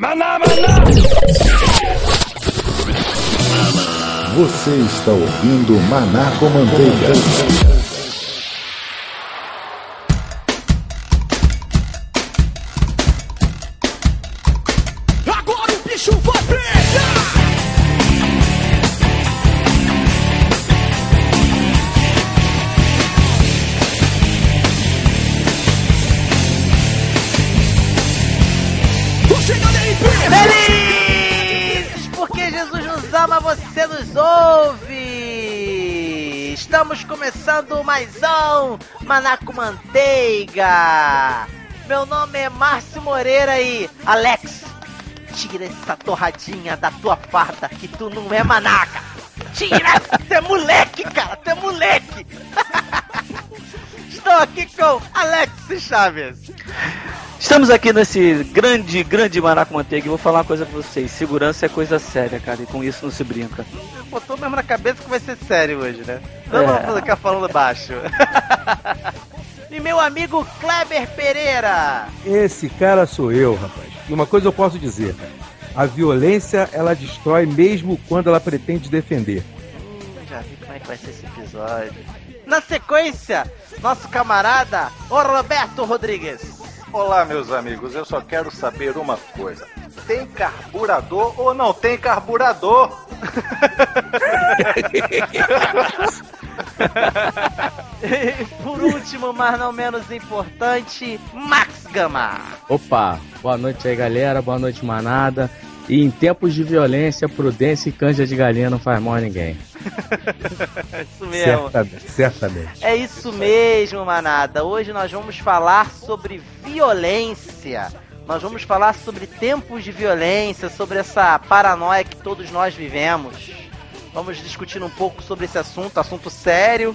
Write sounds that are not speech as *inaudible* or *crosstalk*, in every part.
Maná, maná! Você está ouvindo Maná com Manteiga. Manaco Manteiga! Meu nome é Márcio Moreira e Alex, tira essa torradinha da tua farda que tu não é manaca! Tira! Tu é moleque, cara! Tu é moleque! *laughs* Estou aqui com Alex Chaves. Estamos aqui nesse grande, grande Maraco Manteiga e vou falar uma coisa pra vocês. Segurança é coisa séria, cara, e com isso não se brinca. Botou mesmo na cabeça que vai ser sério hoje, né? Não É. vamos ficar falando baixo. *laughs* e meu amigo Kleber Pereira. Esse cara sou eu, rapaz. E uma coisa eu posso dizer: a violência ela destrói mesmo quando ela pretende defender. Hum, já vi como é que vai ser esse episódio. Na sequência, nosso camarada, o Roberto Rodrigues. Olá, meus amigos, eu só quero saber uma coisa: tem carburador ou não tem carburador? *laughs* E por último, mas não menos importante, Max Gama. Opa, boa noite aí galera, boa noite manada. E em tempos de violência, prudência e canja de galinha não faz mal a ninguém. É *laughs* isso mesmo. Certamente, certamente. É isso mesmo, manada. Hoje nós vamos falar sobre violência. Nós vamos falar sobre tempos de violência, sobre essa paranoia que todos nós vivemos. Vamos discutir um pouco sobre esse assunto, assunto sério.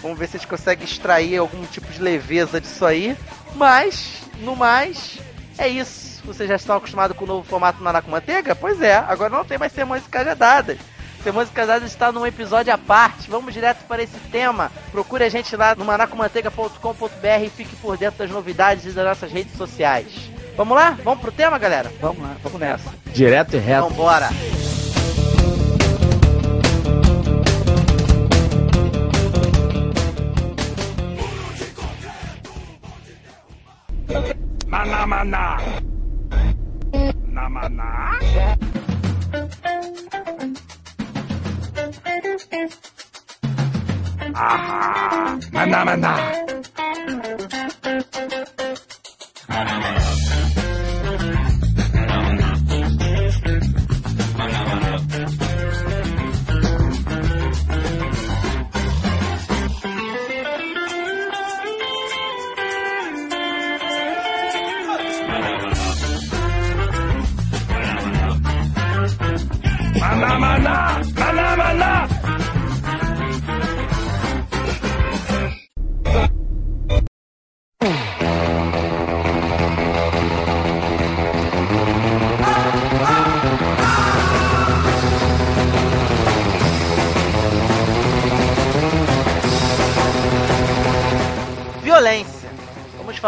Vamos ver se a gente consegue extrair algum tipo de leveza disso aí. Mas, no mais, é isso. Vocês já estão acostumados com o novo formato Maná com Manteiga? Pois é, agora não tem mais sermões e cajadadas. Sermões Casadas está num episódio à parte. Vamos direto para esse tema. Procure a gente lá no manacomanteiga.com.br e fique por dentro das novidades e das nossas redes sociais. Vamos lá? Vamos pro tema, galera? Vamos lá, vamos nessa. Direto e reto. Vambora! Maná, maná! Na maná? Ahá! Maná, maná!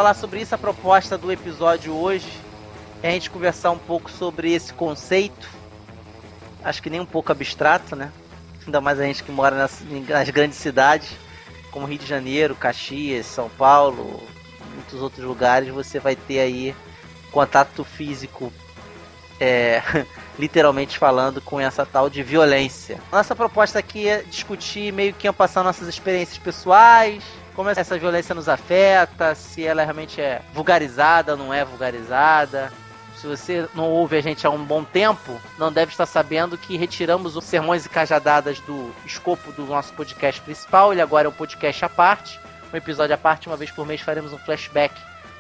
Falar sobre isso, a proposta do episódio hoje. É a gente conversar um pouco sobre esse conceito. Acho que nem um pouco abstrato, né? Ainda mais a gente que mora nas, nas grandes cidades, como Rio de Janeiro, Caxias, São Paulo, muitos outros lugares, você vai ter aí contato físico, é, *laughs* literalmente falando, com essa tal de violência. Nossa proposta aqui é discutir meio que passar nossas experiências pessoais, como essa violência nos afeta, se ela realmente é vulgarizada não é vulgarizada. Se você não ouve a gente há um bom tempo, não deve estar sabendo que retiramos os sermões e cajadadas do escopo do nosso podcast principal. Ele agora é um podcast à parte, um episódio à parte. Uma vez por mês faremos um flashback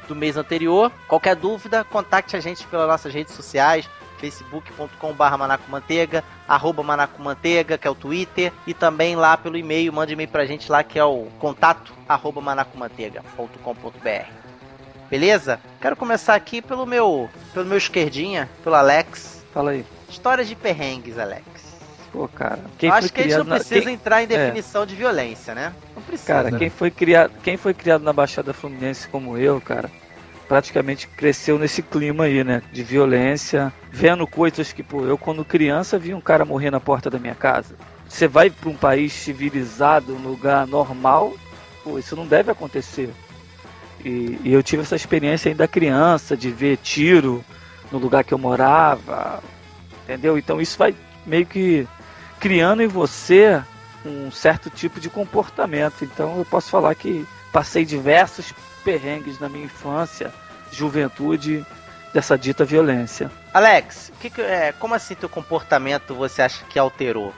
do mês anterior. Qualquer dúvida, contacte a gente pelas nossas redes sociais, facebook.com.br manacomanteiga, arroba manacomanteiga, que é o Twitter, e também lá pelo e-mail, mande e-mail pra gente lá, que é o contato, arroba manacomanteiga.com.br. Beleza? Quero começar aqui pelo meu, pelo meu esquerdinha, pelo Alex. Fala aí. Histórias de perrengues, Alex. Pô, cara. Quem acho que a gente não na- precisa quem- entrar em é. definição de violência, né? Não precisa. Cara, quem foi criado, quem foi criado na Baixada Fluminense como eu, cara, praticamente cresceu nesse clima aí, né? De violência, vendo coisas que, pô, eu quando criança vi um cara morrer na porta da minha casa. Você vai para um país civilizado, um lugar normal, pô, isso não deve acontecer. E, e eu tive essa experiência ainda criança, de ver tiro no lugar que eu morava, entendeu? Então isso vai meio que criando em você um certo tipo de comportamento. Então eu posso falar que passei diversos perrengues na minha infância, juventude, dessa dita violência. Alex, que que, é, como assim teu comportamento você acha que alterou?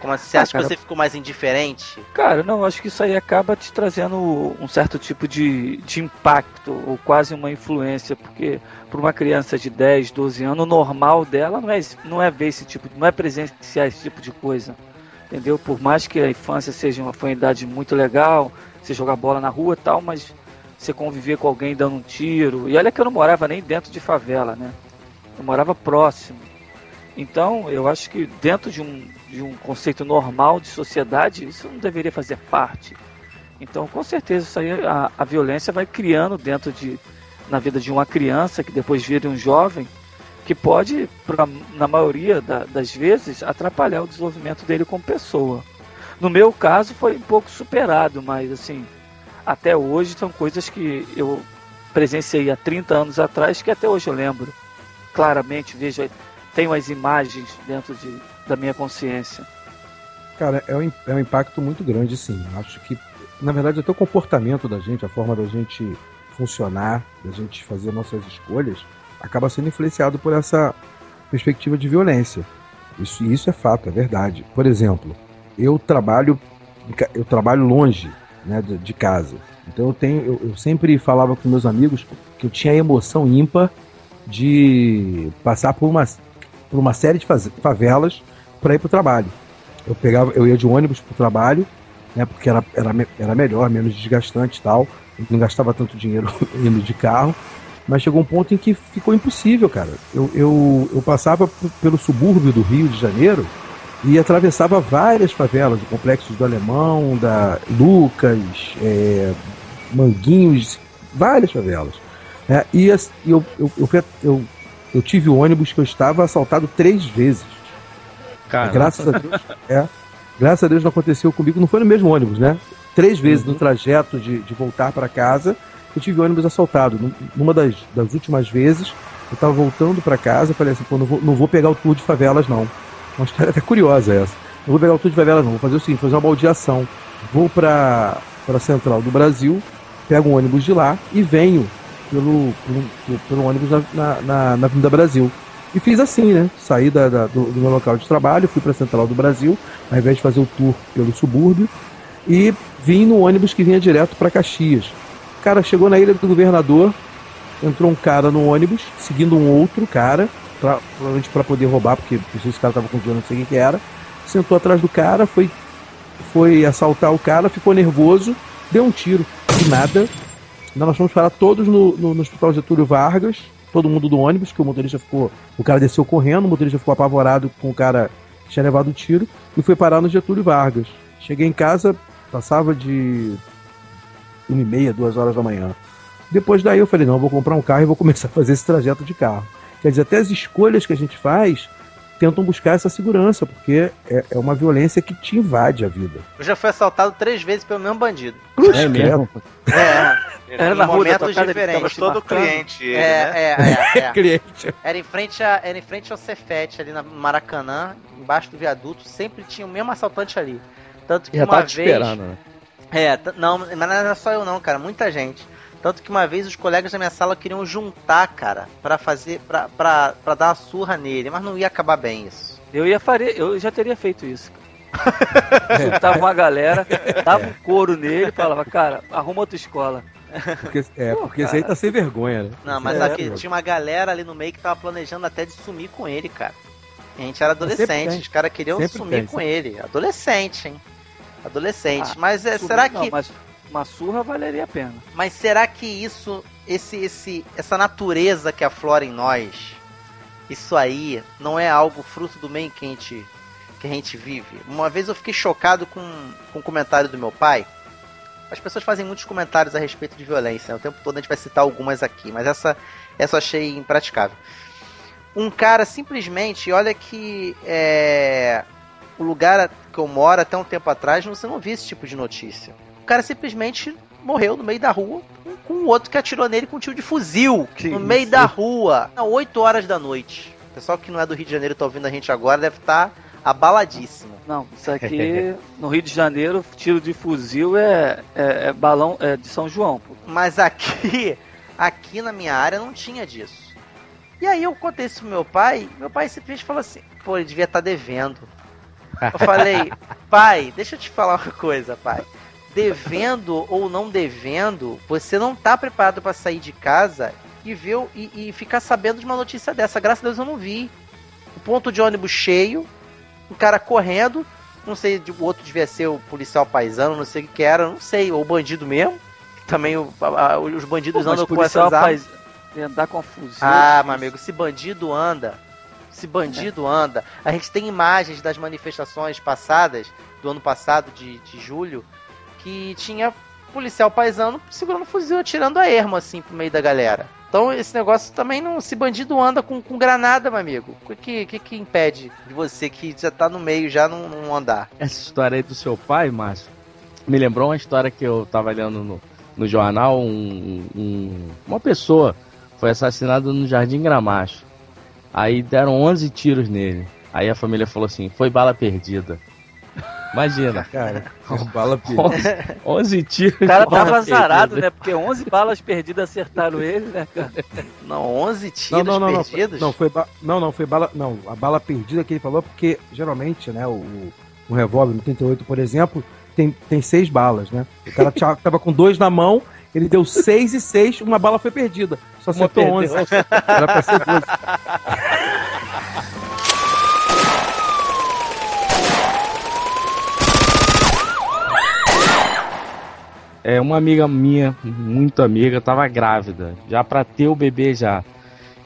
Como assim, você Ah, acha cara, que você ficou mais indiferente? Cara, não, acho que isso aí acaba te trazendo um certo tipo de, de impacto, ou quase uma influência, porque para uma criança de 10, 12 anos, o normal dela não é, não é ver esse tipo, não é presenciar esse tipo de coisa. Entendeu? Por mais que a infância seja uma, foi uma idade muito legal, você jogar bola na rua e tal, mas você conviver com alguém dando um tiro. E olha que eu não morava nem dentro de favela, né? Eu morava próximo. Então, eu acho que dentro de um, de um conceito normal de sociedade, isso não deveria fazer parte. Então, com certeza, isso aí, a, a violência vai criando dentro de, na vida de uma criança, que depois vira um jovem, que pode, pra, na maioria da- das vezes, atrapalhar o desenvolvimento dele como pessoa. No meu caso, foi um pouco superado, mas assim, até hoje são coisas que eu presenciei há 30 anos atrás que até hoje eu lembro. Claramente, vejo, tenho as imagens dentro de, da minha consciência. Cara, é um, é um impacto muito grande, sim. Acho que, na verdade, até o comportamento da gente, a forma da gente funcionar, da gente fazer nossas escolhas, acaba sendo influenciado por essa perspectiva de violência. Isso, isso é fato, é verdade. Por exemplo, eu trabalho eu trabalho longe né, de, de casa. Então eu tenho eu, eu sempre falava com meus amigos que eu tinha emoção ímpar de passar por uma, por uma série de favelas para ir para o trabalho. Eu pegava, eu ia de ônibus para o trabalho, né, porque era, era, era melhor, menos desgastante e tal. Não gastava tanto dinheiro *laughs* indo de carro. Mas chegou um ponto em que ficou impossível, cara. Eu, eu, eu passava pelo subúrbio do Rio de Janeiro e atravessava várias favelas, o Complexo do Alemão, da Lucas, é, Manguinhos, várias favelas. né? e eu, eu, eu, eu, eu tive o ônibus que eu estava assaltado três vezes. Cara, Graças a Deus. É. Graças a Deus não aconteceu comigo. Não foi no mesmo ônibus, né? Três vezes no trajeto de, de voltar para casa, eu tive o ônibus assaltado. Num- Numa das, das últimas vezes, eu tava voltando para casa, falei assim, pô, não vou, não vou pegar o tour de favelas, não. Uma história até curiosa essa. Não vou pegar o tour de favelas, não. Vou fazer o seguinte, fazer uma baldeação. Vou para a Central do Brasil, pego um ônibus de lá e venho pelo, pelo, pelo ônibus na, na, na, Avenida Brasil. E fiz assim, né? Saí da, da- do, do meu local de trabalho, fui para a Central do Brasil, ao invés de fazer o tour pelo subúrbio, e vim no ônibus que vinha direto para Caxias. Cara, chegou na ilha do governador, entrou um cara no ônibus, seguindo um outro cara, pra, provavelmente para poder roubar, porque não sei se o cara tava com dinheiro, não sei quem que era. Sentou atrás do cara, foi, foi assaltar o cara, ficou nervoso, deu um tiro. E nada. Nós fomos parar todos no, no, no hospital Getúlio Vargas, todo mundo do ônibus, que o motorista ficou. O cara desceu correndo, o motorista ficou apavorado com o cara que tinha levado o tiro e foi parar no Getúlio Vargas. Cheguei em casa, passava de uma e meia, duas horas da manhã. Depois daí eu falei, não, eu vou comprar um carro e vou começar a fazer esse trajeto de carro. Quer dizer, até as escolhas que a gente faz tentam buscar essa segurança, porque é, é uma violência que te invade a vida. Eu já fui assaltado três vezes pelo mesmo bandido. Cruz É mesmo? É, Era na rua momentos casa, diferentes. te Todo cliente, ele, É, né? é, é, é. *laughs* Cliente. Era em frente a, era em frente ao Cefete, ali na Maracanã, embaixo do viaduto, sempre tinha o mesmo assaltante ali. Tanto que Já uma tava te vez. esperando, né? É, não, mas não era só eu não, cara, muita gente. Tanto que uma vez os colegas da minha sala queriam juntar, cara, pra fazer, pra, pra, pra dar uma surra nele, mas não ia acabar bem isso. Eu ia fazer, eu já teria feito isso. *laughs* Juntava uma galera, dava um couro nele e falava, cara, arruma outra escola. Porque, é, porque esse aí tá sem vergonha, né? Não, mas É, aqui mano. tinha uma galera ali no meio que tava planejando até de sumir com ele, cara. A gente era Sempre adolescente, os caras queriam Sempre sumir tem. com ele. Adolescente, hein? Adolescente. Ah, mas é, será não, que. mas uma surra valeria a pena. Mas será que isso, esse, esse, essa natureza que aflora em nós, isso aí não é algo fruto do meio que a gente, que a gente vive? Uma vez eu fiquei chocado com, com um comentário do meu pai. as pessoas fazem muitos comentários a respeito de violência. Né? O tempo todo a gente vai citar algumas aqui, mas essa, essa eu achei impraticável. Um cara simplesmente, olha que é, o lugar que eu moro até um tempo atrás, você não via esse tipo de notícia. O cara simplesmente morreu no meio da rua com, um outro que atirou nele com um tiro de fuzil Que no meio isso? da rua, às 8 horas da noite. O pessoal que não é do Rio de Janeiro tá ouvindo a gente agora deve estar abaladíssimo. Não, isso aqui no Rio de Janeiro, tiro de fuzil é, é, é balão é de São João. Pô. Mas aqui, aqui na minha área não tinha disso. E aí eu contei isso pro meu pai, meu pai simplesmente falou assim, pô, ele devia estar devendo. Eu falei, pai, deixa eu te falar uma coisa, pai. Devendo ou não devendo, você não tá preparado para sair de casa e ver e, e ficar sabendo de uma notícia dessa. Graças a Deus eu não vi. O ponto de ônibus cheio, um cara correndo, não sei, o outro devia ser o policial paisano, não sei o que, era, não sei, ou o bandido mesmo. Também o- a- a- os bandidos Pô, andam com essas rapaz, andar com fuzil. Ah, meu amigo, se bandido anda, se bandido anda, a gente tem imagens das manifestações passadas, do ano passado, de, de julho, que tinha policial paisano segurando fuzil, atirando a ermo, assim, pro meio da galera. Então esse negócio também não. Se bandido anda com, com granada, meu amigo, o que, que, que impede de você que já tá no meio já não, não andar? Essa história aí do seu pai, Márcio, me lembrou uma história que eu tava lendo no, no jornal. Um, um- uma pessoa foi assassinada no Jardim Gramacho. Aí deram 11 tiros nele. Aí a família falou assim: foi bala perdida. Imagina, Cara, bala perdida. 11, 11 tiros. O cara tava azarado, perdida. né? Porque 11 balas perdidas acertaram ele, né, cara? Não, 11 Não, tiros não, não, não, foi, perdidos? não, foi ba- não, não, foi bala, não, a bala perdida que ele falou, porque geralmente, né, o, o, o revólver no 38, por exemplo, tem, tem seis balas, né? O cara tinha- tava com dois na mão, ele deu seis e seis, uma bala foi perdida. Só acertou perdeu. 11. Era pra ser 12. *laughs* É, uma amiga minha, muito amiga, tava grávida, já pra ter o bebê já.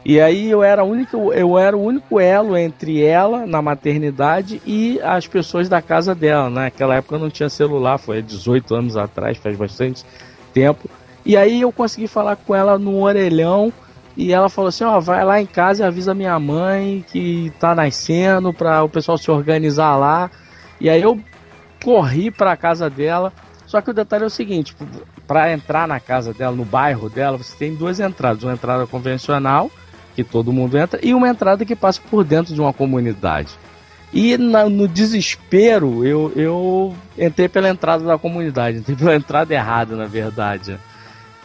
E aí eu era, a única, eu era o único elo entre ela na maternidade e as pessoas da casa dela. né? Naquela época não tinha celular, foi há 18 anos atrás, faz bastante tempo. E aí eu consegui falar com ela no orelhão e ela falou assim, ó, vai lá em casa e avisa minha mãe que tá nascendo para o pessoal se organizar lá. E aí eu corri pra casa dela. Só que o detalhe é o seguinte, para entrar na casa dela, no bairro dela, você tem duas entradas, uma entrada convencional, que todo mundo entra, e uma entrada que passa por dentro de uma comunidade. E na- no desespero, eu, eu entrei pela entrada da comunidade, *laughs* entrei pela entrada errada, na verdade.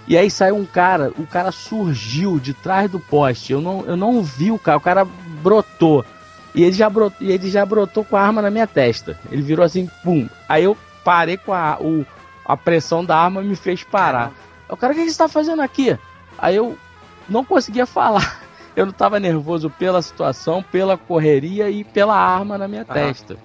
E aí saiu um cara, o cara surgiu de trás do poste. Eu não, eu não vi o cara, o cara brotou. E ele, já brotou, e ele já brotou com a arma na minha testa. Ele virou assim, pum. Aí eu parei com a, o, a pressão da arma me fez parar. O cara, o que que você tá fazendo aqui? Aí eu não conseguia *laughs* falar. Eu não tava nervoso pela situação, pela correria e pela arma na minha Aham. testa.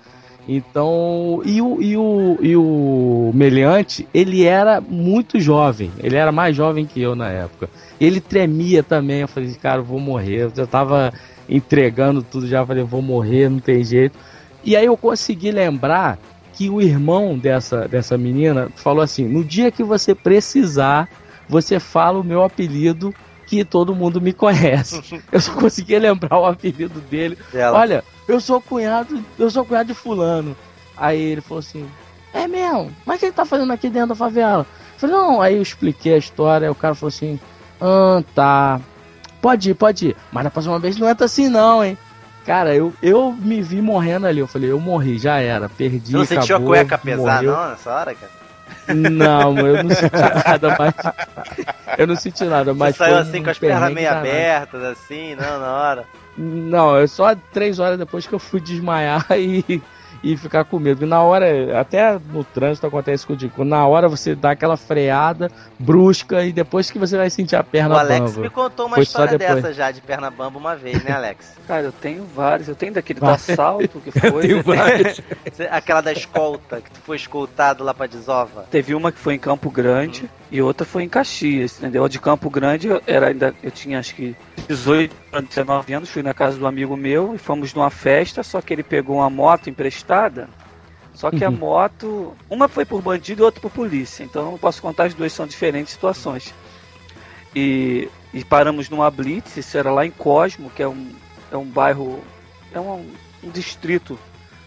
Então, e o, e, o, e o meliante, ele era muito jovem. Ele era mais jovem que eu na época. Ele tremia também. Eu falei, cara, eu vou morrer. Eu já tava entregando tudo, já falei, vou morrer, não tem jeito. E aí eu consegui lembrar que o irmão dessa, dessa menina falou assim: no dia que você precisar, você fala o meu apelido que todo mundo me conhece. *laughs* Eu só consegui lembrar o apelido dele. Olha, eu sou cunhado, eu sou cunhado de fulano. Aí ele falou assim: É mesmo? Mas o que ele tá fazendo aqui dentro da favela? Eu falei, não, aí eu expliquei a história, aí o cara falou assim, ah, tá. Pode ir, pode ir. Mas da próxima vez não entra assim não, hein? Cara, eu, eu me vi morrendo ali. Eu falei, eu morri, já era. Perdi. Você não sentiu a acabou, cueca pesar, morreu. não, nessa hora, cara? Não, eu não senti nada, mas. Eu não senti nada, mas. Você saiu assim um com as pernas meio danado. abertas, assim, não, na hora. Não, é só três horas depois que eu fui desmaiar *laughs* e, e ficar com medo. E na hora, até no trânsito acontece contigo. Na hora você dá aquela freada brusca e depois que você vai sentir a perna o Alex bamba. me contou uma Foi história depois. dessa já, de perna bamba uma vez, né, Alex? *laughs* Cara, eu tenho vários. Eu tenho daquele do assalto que *laughs* foi. Tenho vários. *laughs* Cê- Aquela da escolta, que tu foi escoltado lá pra Desova. Teve uma que foi em Campo Grande e outra foi em Caxias, entendeu? A de Campo Grande eu era ainda eu tinha acho que 18 para 19 anos, fui na casa do amigo meu e fomos numa festa, só que ele pegou uma moto emprestada Só que a moto, uma foi por bandido e outra por polícia. Então eu posso contar as duas, são diferentes situações. E, e paramos numa blitz, isso era lá em Cosmo, que é um, é um bairro, é um, um distrito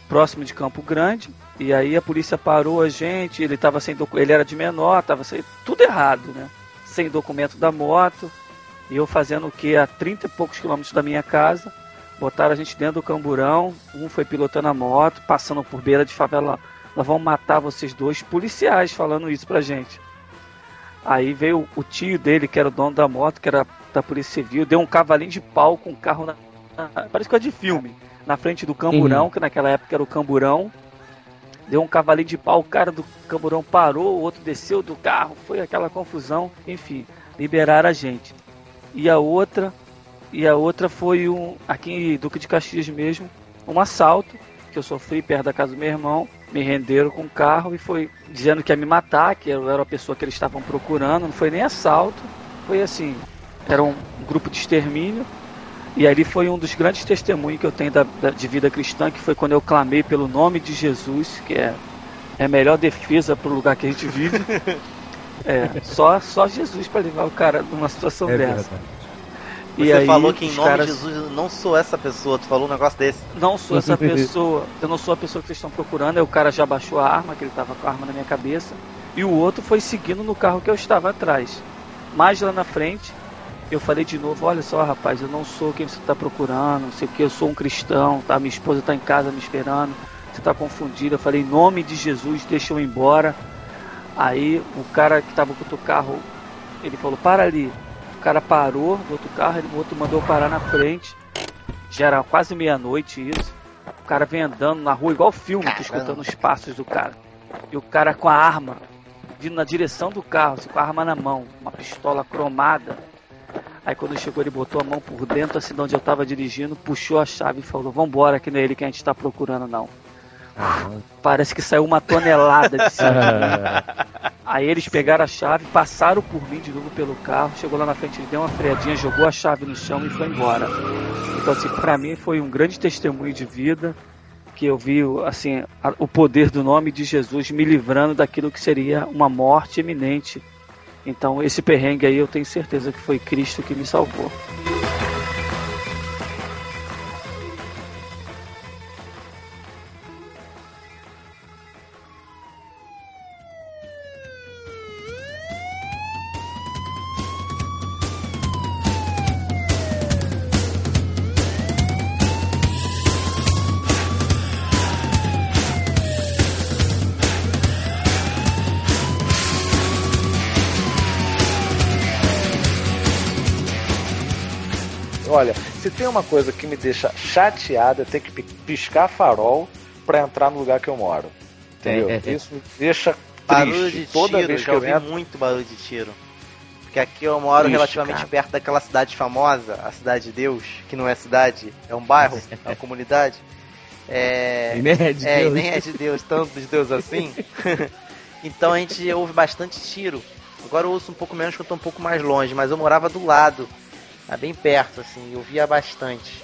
próximo de Campo Grande. E aí a polícia parou a gente, ele tava sem ele era de menor, tava sem tudo errado, né? Sem documento da moto. E eu fazendo o que a 30 e poucos quilômetros da minha casa. Botaram a gente dentro do camburão, um foi pilotando a moto, passando por beira de favela. Nós vamos matar vocês dois, policiais falando isso pra gente. Aí veio o tio dele, que era o dono da moto, que era da Polícia Civil, deu um cavalinho de pau com um carro na. Parece coisa de filme. Na frente do camburão, uhum. que naquela época era o camburão. Deu um cavalinho de pau, o cara do camburão parou, o outro desceu do carro, foi aquela confusão. Enfim, liberaram a gente. E a outra, e a outra foi um, aqui em Duque de Caxias mesmo, um assalto que eu sofri perto da casa do meu irmão. Me renderam com o carro e foi dizendo que ia me matar, que eu era a pessoa que eles estavam procurando. Não foi nem assalto, foi assim: era um grupo de extermínio. E ali foi um dos grandes testemunhos que eu tenho da, da, de vida cristã, que foi quando eu clamei pelo nome de Jesus, que é, é a melhor defesa para o lugar que a gente vive. *laughs* É, só, só Jesus para levar o cara numa situação é dessa. Verdade. Você aí, falou que em nome caras... de Jesus eu não sou essa pessoa, tu falou um negócio desse. Não sou essa *laughs* pessoa, eu não sou a pessoa que vocês estão procurando, aí o cara já baixou a arma, que ele tava com a arma na minha cabeça, e o outro foi seguindo no carro que eu estava atrás. Mais lá na frente, eu falei de novo, olha só rapaz, eu não sou quem você está procurando, não sei o que, eu sou um cristão, tá? Minha esposa está em casa me esperando, você está confundido. Eu falei, em nome de Jesus, deixa eu ir embora. Aí o cara que estava com o outro carro, ele falou, para ali. O cara parou do outro carro, o outro mandou parar na frente. Já era quase meia-noite isso. O cara vem andando na rua igual filme, Caramba. escutando os passos do cara. E o cara com a arma, vindo na direção do carro, assim, com a arma na mão, uma pistola cromada. Aí quando chegou ele botou a mão por dentro, assim de onde eu tava dirigindo, puxou a chave e falou, vambora, que não é ele que a gente tá procurando não. Parece que saiu uma tonelada de cima. *laughs* Aí eles pegaram a chave, passaram por mim de novo pelo carro, chegou lá na frente, ele deu uma freadinha, jogou a chave no chão e foi embora. Então, assim, pra mim foi um grande testemunho de vida que eu vi, assim, o poder do nome de Jesus me livrando daquilo que seria uma morte iminente. Então, esse perrengue aí eu tenho certeza que foi Cristo que me salvou. Tem uma coisa que me deixa chateada, é ter que piscar farol para entrar no lugar que eu moro. Entendeu? É, é, é. Isso me deixa barulho de toda tiro, vez que eu ouvi entro... muito barulho de tiro. Porque aqui eu moro Ixi, relativamente cara. perto daquela cidade famosa, a Cidade de Deus, que não é cidade, é um bairro, *laughs* é uma comunidade. É, e nem é de é, Deus. nem é de Deus, tanto de Deus assim. *laughs* então a gente ouve bastante tiro. Agora eu ouço um pouco menos que eu tô um pouco mais longe, mas eu morava do lado é bem perto, assim, eu via bastante.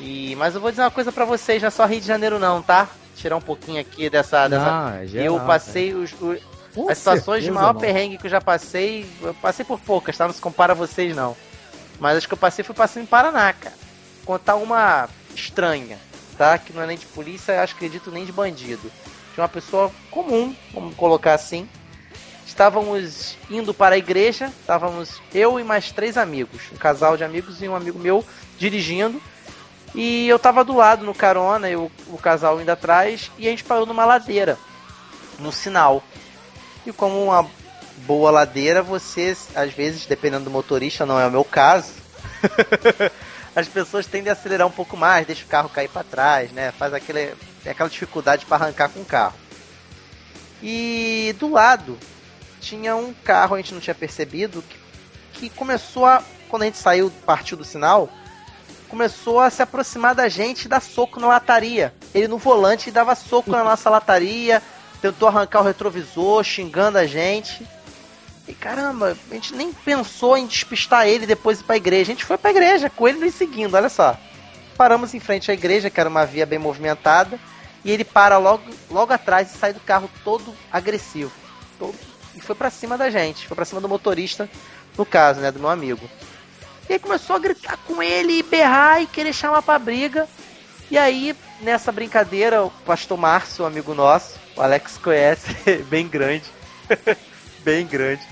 E, mas eu vou dizer uma coisa para vocês, não é só Rio de Janeiro não, tá? Tirar um pouquinho aqui dessa. dessa... Não, é geral, eu passei os, os as situações de maior não. perrengue que eu já passei. Eu passei por poucas, tá? Não se compara a vocês não. Mas as que eu passei foi passando em Paraná, cara. Contar uma estranha, tá? Que não é nem de polícia, acho que acredito nem de bandido. De uma pessoa comum, vamos colocar assim estávamos indo para a igreja, estávamos eu e mais três amigos, um casal de amigos e um amigo meu dirigindo. E eu estava do lado no carona, eu, o casal indo atrás, e a gente parou numa ladeira, no sinal. E como uma boa ladeira, você, às vezes, dependendo do motorista, não é o meu caso, *laughs* as pessoas tendem a acelerar um pouco mais, deixa o carro cair para trás, né? Faz aquele, aquela dificuldade para arrancar com o carro. E do lado tinha um carro, a gente não tinha percebido, que, que começou a. Quando a gente saiu, partiu do sinal, começou a se aproximar da gente e dar soco na lataria. Ele no volante dava soco na nossa lataria, tentou arrancar o retrovisor, xingando a gente. E caramba, a gente nem pensou em despistar ele depois ir pra igreja. A gente foi pra igreja, com ele nos seguindo, olha só. Paramos em frente à igreja, que era uma via bem movimentada, E ele para logo, logo atrás e sai do carro todo agressivo. Todo, e foi para cima da gente, foi para cima do motorista, no caso, né, do meu amigo. E aí começou a gritar com ele, e berrar e querer chamar pra briga. E aí, nessa brincadeira, o pastor Márcio, um amigo nosso, o Alex conhece, *laughs* bem grande, *laughs* bem grande,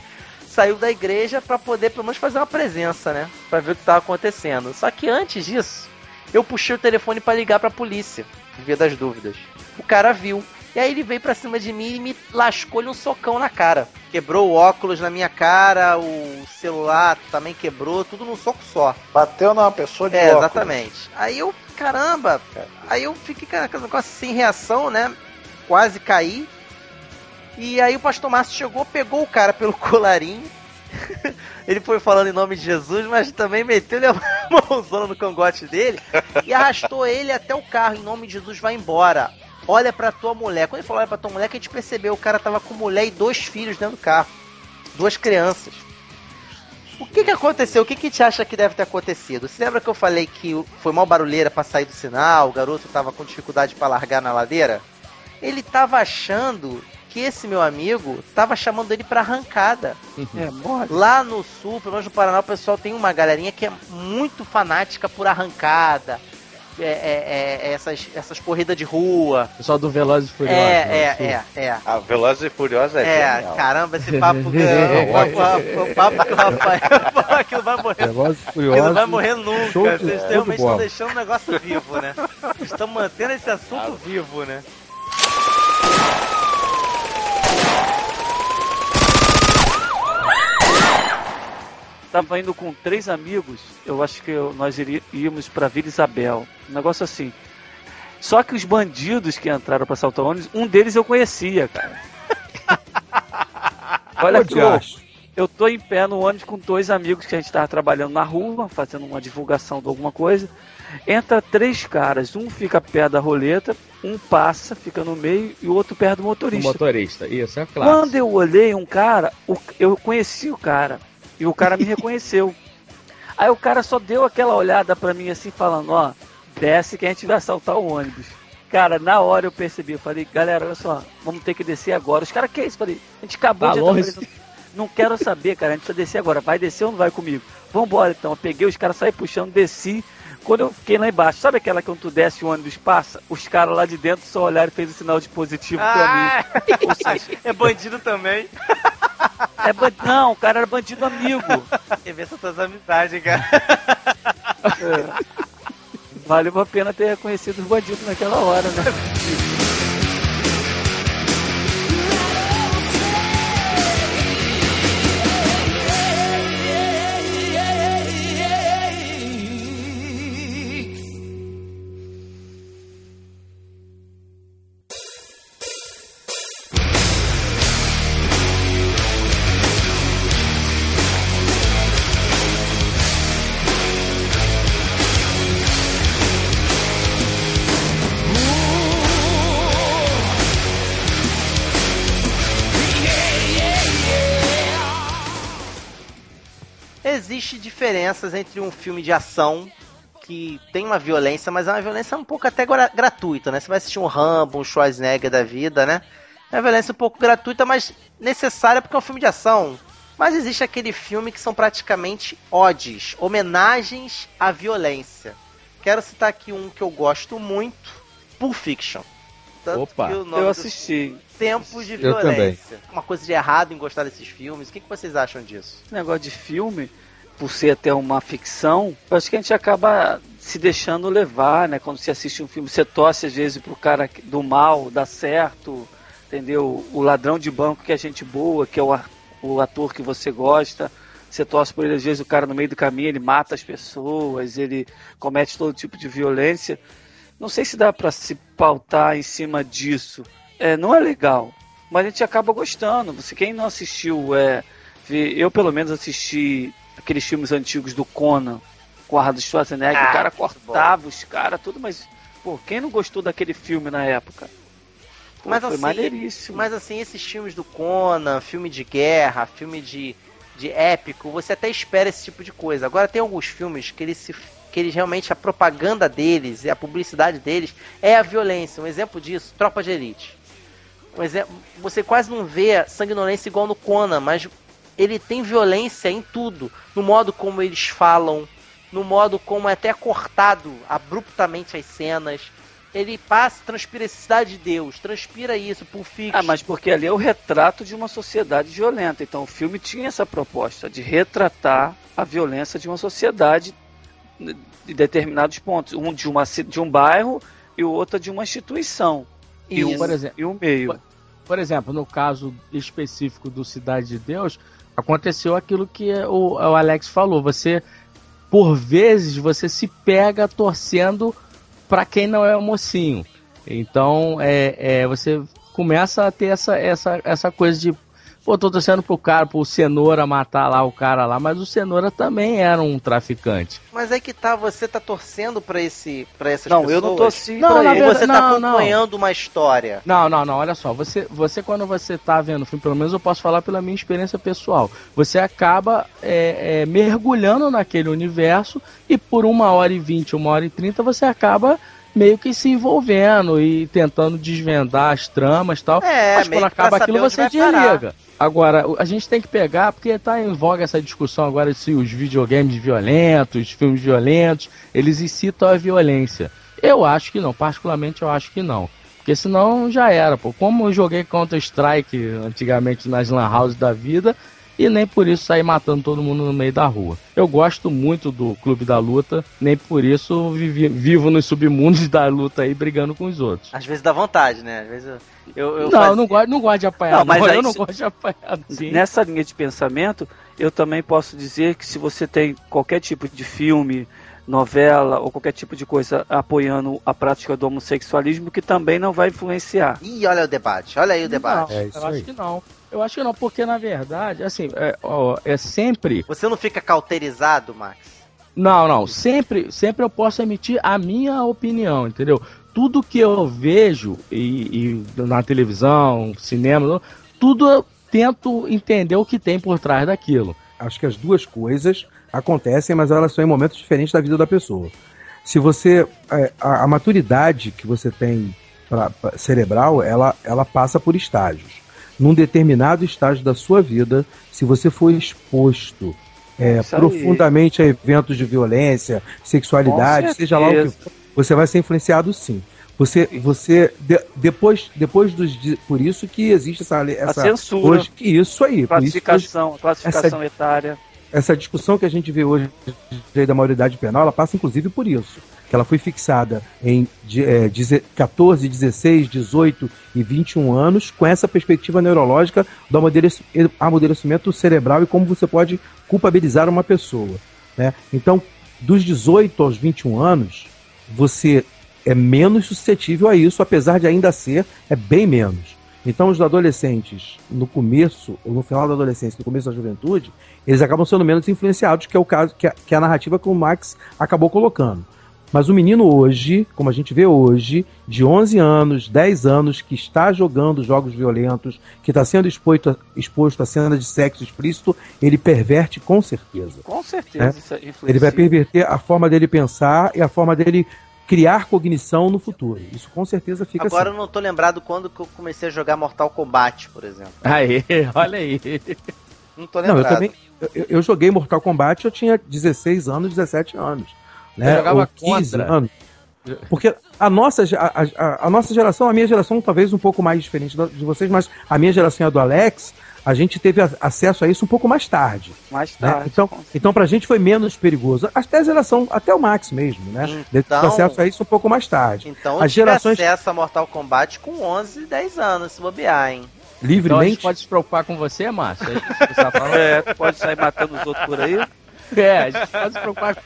saiu da igreja para poder pelo menos fazer uma presença, né? Pra ver o que tava acontecendo. Só que antes disso, eu puxei o telefone para ligar pra polícia, via das dúvidas. O cara viu. E aí ele veio pra cima de mim e me lascou-lhe um socão na cara. Quebrou o óculos na minha cara, o celular também quebrou, tudo num soco só. Bateu numa pessoa de É, óculos. exatamente. Aí eu, caramba, aí eu fiquei com aquele negócio sem reação, né? Quase caí. E aí o pastor Márcio chegou, pegou o cara pelo *laughs* colarinho. *laughs* Ele foi falando em nome de Jesus, mas também meteu-lhe *laughs* a mãozona no cangote dele e arrastou ele até o carro. Em nome de Jesus, vai embora. Olha pra tua mulher. Quando ele falou olha pra tua mulher, que a gente percebeu, o cara tava com mulher e dois filhos dentro do carro. Duas crianças. O que que aconteceu? O que que te acha que deve ter acontecido? Você lembra que eu falei que foi mal barulheira pra sair do sinal, o garoto tava com dificuldade pra largar na ladeira? Ele tava achando que esse meu amigo tava chamando ele pra arrancada. É, mole. Lá no sul, pelo menos no Paraná, o pessoal tem uma galerinha que é muito fanática por arrancada. É, é- é- essas, essas corridas de rua. Pessoal do Velozes e Furiosos. É, né? é, é, é. A Velozes e Furiosos é, É, genial. caramba, esse papo, *laughs* o papo, o papo que o Rafael *laughs* aquilo vai morrer. Velozes e Aquilo não vai Furiosos. morrer nunca. Vocês realmente estão deixando o negócio vivo, né? Estão mantendo esse assunto vivo, né? Tava indo com três amigos, eu acho que eu- nós irí- íamos pra Vila Isabel. Um negócio assim. Só que os bandidos que entraram pra assaltar o ônibus, um deles eu conhecia, cara. *laughs* Olha que louco. Odiacho. Eu tô em pé no ônibus com dois amigos que a gente tava trabalhando na rua, fazendo uma divulgação de alguma coisa. Entra três caras, um fica perto da roleta, um passa, fica no meio e o outro perto do O motorista. motorista. Isso, é Quando clássico. eu olhei um cara, eu conheci o cara. E o cara me *laughs* reconheceu. Aí o cara só deu aquela olhada pra mim assim, falando, ó, desce que a gente vai assaltar o ônibus. Cara, na hora eu percebi, eu falei, galera, olha só, vamos ter que descer agora. Os caras, que é isso? Falei, a gente acabou de entrar. Não quero saber, cara, a gente precisa descer agora. Vai descer ou não vai comigo? Vambora então. Eu peguei os caras, saí puxando, desci. Quando eu fiquei lá embaixo, sabe aquela que quando tu desce o ônibus passa? Os caras lá de dentro só olharam e fez o sinal de positivo pra mim. Ou seja, é bandido também. é ban- Não, o cara era bandido amigo. Quer ver essas tuas amizades, cara. É. Valeu a pena ter reconhecido os bandidos naquela hora, né? Diferenças entre um filme de ação que tem uma violência, mas é uma violência um pouco até gra- gratuita, né? Você vai assistir um Rambo, um Schwarzenegger da vida, né? É uma violência um pouco gratuita, mas necessária porque é um filme de ação. Mas existe aquele filme que são praticamente odes, homenagens à violência. Quero citar aqui um que eu gosto muito, Pulp Fiction. Tanto Opa, que o nome Eu assisti. Tempos de Violência. Uma coisa de errado em gostar desses filmes. O que, que vocês acham disso? Esse negócio de filme, por ser até uma ficção, acho que a gente acaba se deixando levar, né? Quando você assiste um filme, você torce às vezes pro cara do mal, dá certo, entendeu? O ladrão de banco que é gente boa, que é o, o ator que você gosta. Você torce por ele, às vezes o cara no meio do caminho, ele mata as pessoas, ele comete todo tipo de violência. Não sei se dá pra se pautar em cima disso. É, não é legal, mas a gente acaba gostando. Você quem não assistiu, é, eu pelo menos assisti aqueles filmes antigos do Conan com o Arnold Schwarzenegger, Ah, o cara cortava os caras, tudo, mas pô, quem não gostou daquele filme na época? Pô, Mas foi assim, maneiríssimo. Mas assim, esses filmes do Conan, filme de guerra, filme de, de épico, você até espera esse tipo de coisa. Agora tem alguns filmes que eles se que eles realmente, a propaganda deles e a publicidade deles é a violência. Um exemplo disso, Tropa de Elite. Um exemplo, você quase não vê sanguinolência igual no Conan, mas ele tem violência em tudo. No modo como eles falam, no modo como é até cortado abruptamente as cenas. Ele passa, transpira a cidade de Deus, transpira isso, por. Ah, mas porque ali é o retrato de uma sociedade violenta. Então o filme tinha essa proposta de retratar a violência de uma sociedade de determinados pontos. Um de, uma, de um bairro e o outro de uma instituição. E, um, por exemplo, e um meio. Por, por exemplo, no caso específico do Cidade de Deus, aconteceu aquilo que o, o Alex falou. Você, por vezes, você se pega torcendo para quem não é mocinho. Então, é, é, você começa a ter essa, essa, essa coisa de Pô, tô torcendo pro cara, pro Cenoura matar lá o cara lá, mas o Cenoura também era um traficante. Mas é que tá, você tá torcendo pra, esse, pra essas não, pessoas? Não, eu não torci não, pra ele. Você tá não, tá acompanhando não. uma história. Não, não, não, olha só, você, você quando você tá vendo o filme, pelo menos eu posso falar pela minha experiência pessoal, você acaba é, é, mergulhando naquele universo e por uma hora e vinte, uma hora e trinta, você acaba meio que se envolvendo e tentando desvendar as tramas e tal. É, mas quando acaba aquilo você desliga. Parar. Agora, a gente tem que pegar, porque está em voga essa discussão agora se os videogames violentos, filmes violentos, eles incitam a violência. Eu acho que não, particularmente eu acho que não. Porque senão já era, pô. Como eu joguei Counter-Strike antigamente nas lan houses da vida, e nem por isso sair matando todo mundo no meio da rua. Eu gosto muito do Clube da Luta, nem por isso vivi, vivo nos submundos *laughs* da luta aí brigando com os outros. Às vezes dá vontade, né? Às vezes eu, eu, eu não, fazia... não gosto, não gosto de apanhar. Não, mas não, eu não gosto de apanhar. Sim. Nessa linha de pensamento, eu também posso dizer que se você tem qualquer tipo de filme, novela ou qualquer tipo de coisa apoiando a prática do homossexualismo, que também não vai influenciar. Ih, olha o debate, olha aí o debate. Não, é eu acho que não. Eu acho que não, porque na verdade, assim, é, ó, é sempre. Você não fica cauterizado, Max? Não, não. Sempre, sempre eu posso emitir a minha opinião, entendeu? Tudo que eu vejo e, e na televisão, cinema, tudo eu tento entender o que tem por trás daquilo. Acho que as duas coisas acontecem, mas elas são em momentos diferentes da vida da pessoa. Se você. É, a, a maturidade que você tem pra, pra, cerebral, ela, ela passa por estágios num determinado estágio da sua vida, se você for exposto é, profundamente a eventos de violência, sexualidade, seja lá o que for, você vai ser influenciado sim. Você, você de, depois, depois dos, por isso que existe essa, essa a censura, hoje, que isso aí, classificação, isso, classificação essa, etária. Essa discussão que a gente vê hoje da maioridade penal, ela passa inclusive por isso que ela foi fixada em é, 14, 16, 18 e 21 anos, com essa perspectiva neurológica do amadurecimento cerebral e como você pode culpabilizar uma pessoa. Né? Então, dos 18 aos 21 anos, você é menos suscetível a isso, apesar de ainda ser, é bem menos. Então, os adolescentes, no começo, ou no final da adolescência, no começo da juventude, eles acabam sendo menos influenciados, que é o caso, que é, que é a narrativa que o Max acabou colocando. Mas o menino hoje, como a gente vê hoje, de 11 anos, 10 anos, que está jogando jogos violentos, que está sendo exposto a, exposto a cena de sexo explícito, ele perverte com certeza. Com certeza. Né? Ele vai perverter a forma dele pensar e a forma dele criar cognição no futuro. Isso com certeza fica Agora assim. eu não tô lembrado quando que eu comecei a jogar Mortal Kombat, por exemplo. Aí, *laughs* olha aí. Não tô lembrado. Não, eu também. Eu, eu joguei Mortal Kombat, eu tinha 16 anos, 17 anos né? Eu jogava 15 contra. anos. Porque a nossa, a, a, a, nossa geração, a minha geração talvez um pouco mais diferente de vocês, mas a minha geração e a do Alex, a gente teve acesso a isso um pouco mais tarde. Mais né? tarde. Né? Então, então pra gente foi menos perigoso. Até a geração, até o Max mesmo, né? Então, teve acesso a isso um pouco mais tarde. Então As gerações... acesso a Mortal Kombat com 11, 10 anos, se bobear, hein? Livremente. Então a gente pode se preocupar com você, Márcio? *laughs* É, é, pode sair matando os outros por aí. É, a gente pode se preocupar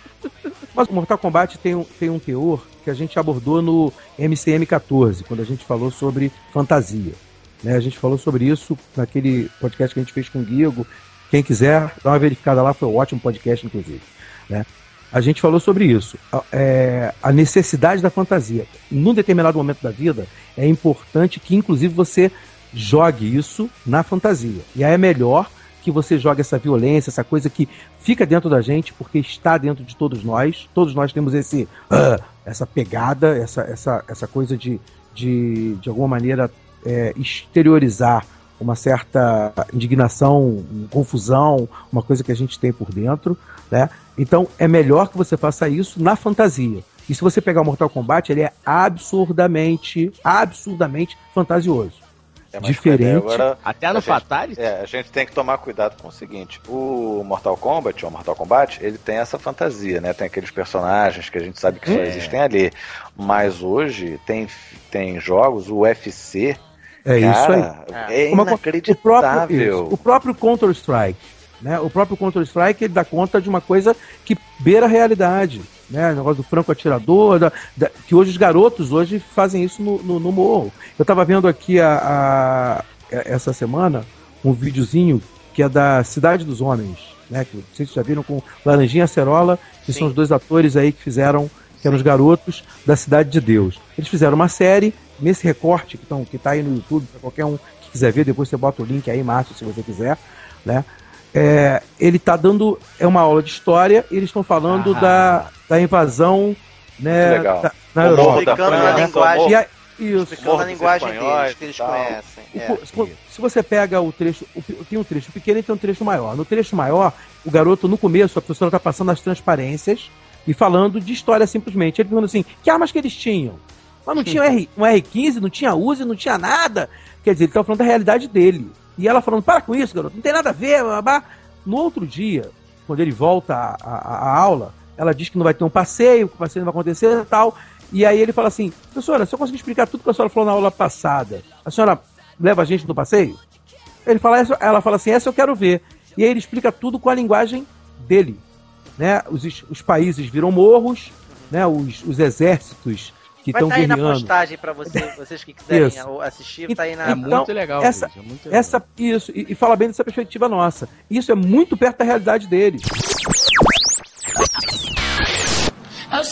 mas o Mortal Kombat tem um, tem um teor que a gente abordou no MCM 14, quando a gente falou sobre fantasia. Né? A gente falou sobre isso naquele podcast que a gente fez com o Guigo. Quem quiser, dá uma verificada lá, foi um ótimo podcast, inclusive. Né? A gente falou sobre isso. A, é, a necessidade da fantasia. Num determinado momento da vida, é importante que, inclusive, você jogue isso na fantasia. E aí é melhor que você joga essa violência, essa coisa que fica dentro da gente, porque está dentro de todos nós. Todos nós temos esse uh, essa pegada, essa, essa, essa coisa de, de, de alguma maneira, é, exteriorizar uma certa indignação, confusão, uma coisa que a gente tem por dentro, né? Então é melhor que você faça isso na fantasia. E se você pegar o Mortal Kombat, ele é absurdamente, absurdamente fantasioso. É diferente. Agora, Até no Fatality? É, a gente tem que tomar cuidado com o seguinte: o Mortal Kombat, ou Mortal Kombat, ele tem essa fantasia, né? Tem aqueles personagens que a gente sabe que só é. existem ali. Mas hoje tem, tem jogos, o UFC. É cara, isso aí. É inacreditável. O próprio, o próprio Counter-Strike. Né? O próprio Counter-Strike dá conta de uma coisa que beira a realidade né? O negócio do franco atirador, da, da, que hoje os garotos hoje fazem isso no, no, no morro. Eu estava vendo aqui a, a, essa semana um videozinho que é da Cidade dos Homens, né? Que vocês já viram com Laranjinha Acerola, que Sim. são os dois atores aí que fizeram, que eram os garotos da Cidade de Deus. Eles fizeram uma série, nesse recorte que, tão, que tá aí no YouTube, para qualquer um que quiser ver, depois você bota o link aí, Márcio, se você quiser, né? É, ele está dando é uma aula de história e eles estão falando ah. da, da invasão né, da, na Europa. Explicando na linguagem, a, isso. Explicando na linguagem deles, que eles conhecem. É. Se, se, você pega o trecho, o, tem um trecho pequeno e tem um trecho maior. No trecho maior, o garoto, no começo, a professora está passando as transparências e falando de história simplesmente. Ele pergunta assim: que armas que eles tinham? Mas não tinha um, R, um R15, não tinha Uzi, não tinha nada. Quer dizer, ele está falando da realidade dele. E ela falando, para com isso, garoto, não tem nada a ver, babá. No outro dia, quando ele volta à, aula, ela diz que não vai ter um passeio, que o passeio não vai acontecer e tal. E aí ele fala assim, professora, se eu conseguir explicar tudo que a senhora falou na aula passada, a senhora leva a gente no passeio? Ele fala, ela fala assim, essa eu quero ver. E aí ele explica tudo com a linguagem dele. Né? Os, os países viram morros, né? os, os exércitos que estão guerreando. Vai tá aí na postagem para você, *laughs* vocês que quiserem isso. assistir, tá aí na... É muito legal, essa, é muito legal. essa Isso, e, e fala bem dessa perspectiva nossa. Isso é muito perto da realidade deles.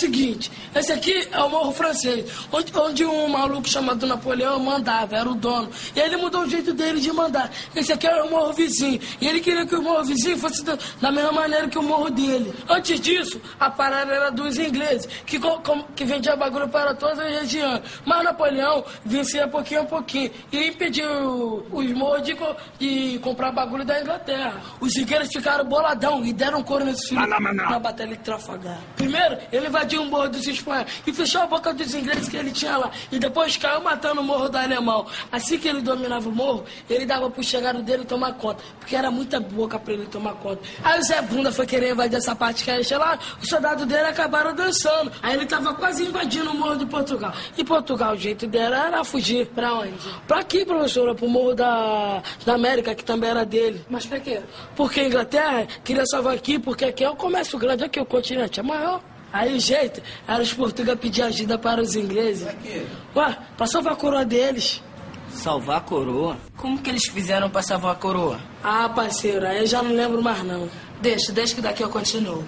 Seguinte, esse aqui é o Morro Francês, onde, onde um maluco chamado Napoleão mandava, era o dono. E ele mudou o jeito dele de mandar. Esse aqui é o Morro Vizinho. E ele queria que o Morro Vizinho fosse da, da mesma maneira que o Morro dele. Antes disso, a parada era dos ingleses, que, com, que vendia bagulho para todas as regiões. Mas Napoleão vencia pouquinho a pouquinho e impediu os morros de, de comprar bagulho da Inglaterra. Os ingleses ficaram boladão e deram coro nesse filho na Batalha de Trafalgar. Primeiro, ele invadiu o morro dos espanhóis e fechou a boca dos ingleses que ele tinha lá. E depois caiu matando o morro do alemão. Assim que ele dominava o morro, ele dava pro chegado dele tomar conta. Porque era muita boca pra ele tomar conta. Aí o Zé Bunda foi querer invadir essa parte que era lá, os soldados dele acabaram dançando. Aí ele tava quase invadindo o morro de Portugal. E Portugal, o jeito dela era fugir. Pra onde? Pra aqui, professora, pro morro da, da América, que também era dele. Mas pra quê? Porque a Inglaterra queria salvar aqui, porque aqui é o comércio grande, aqui o continente é maior. Aí o jeito era os portugueses pedir ajuda para os ingleses. Pra quê? Ué, pra salvar a coroa deles. Salvar a coroa? Como que eles fizeram pra salvar a coroa? Ah, parceiro, aí eu já não lembro mais não. Deixa, deixa que daqui eu continuo.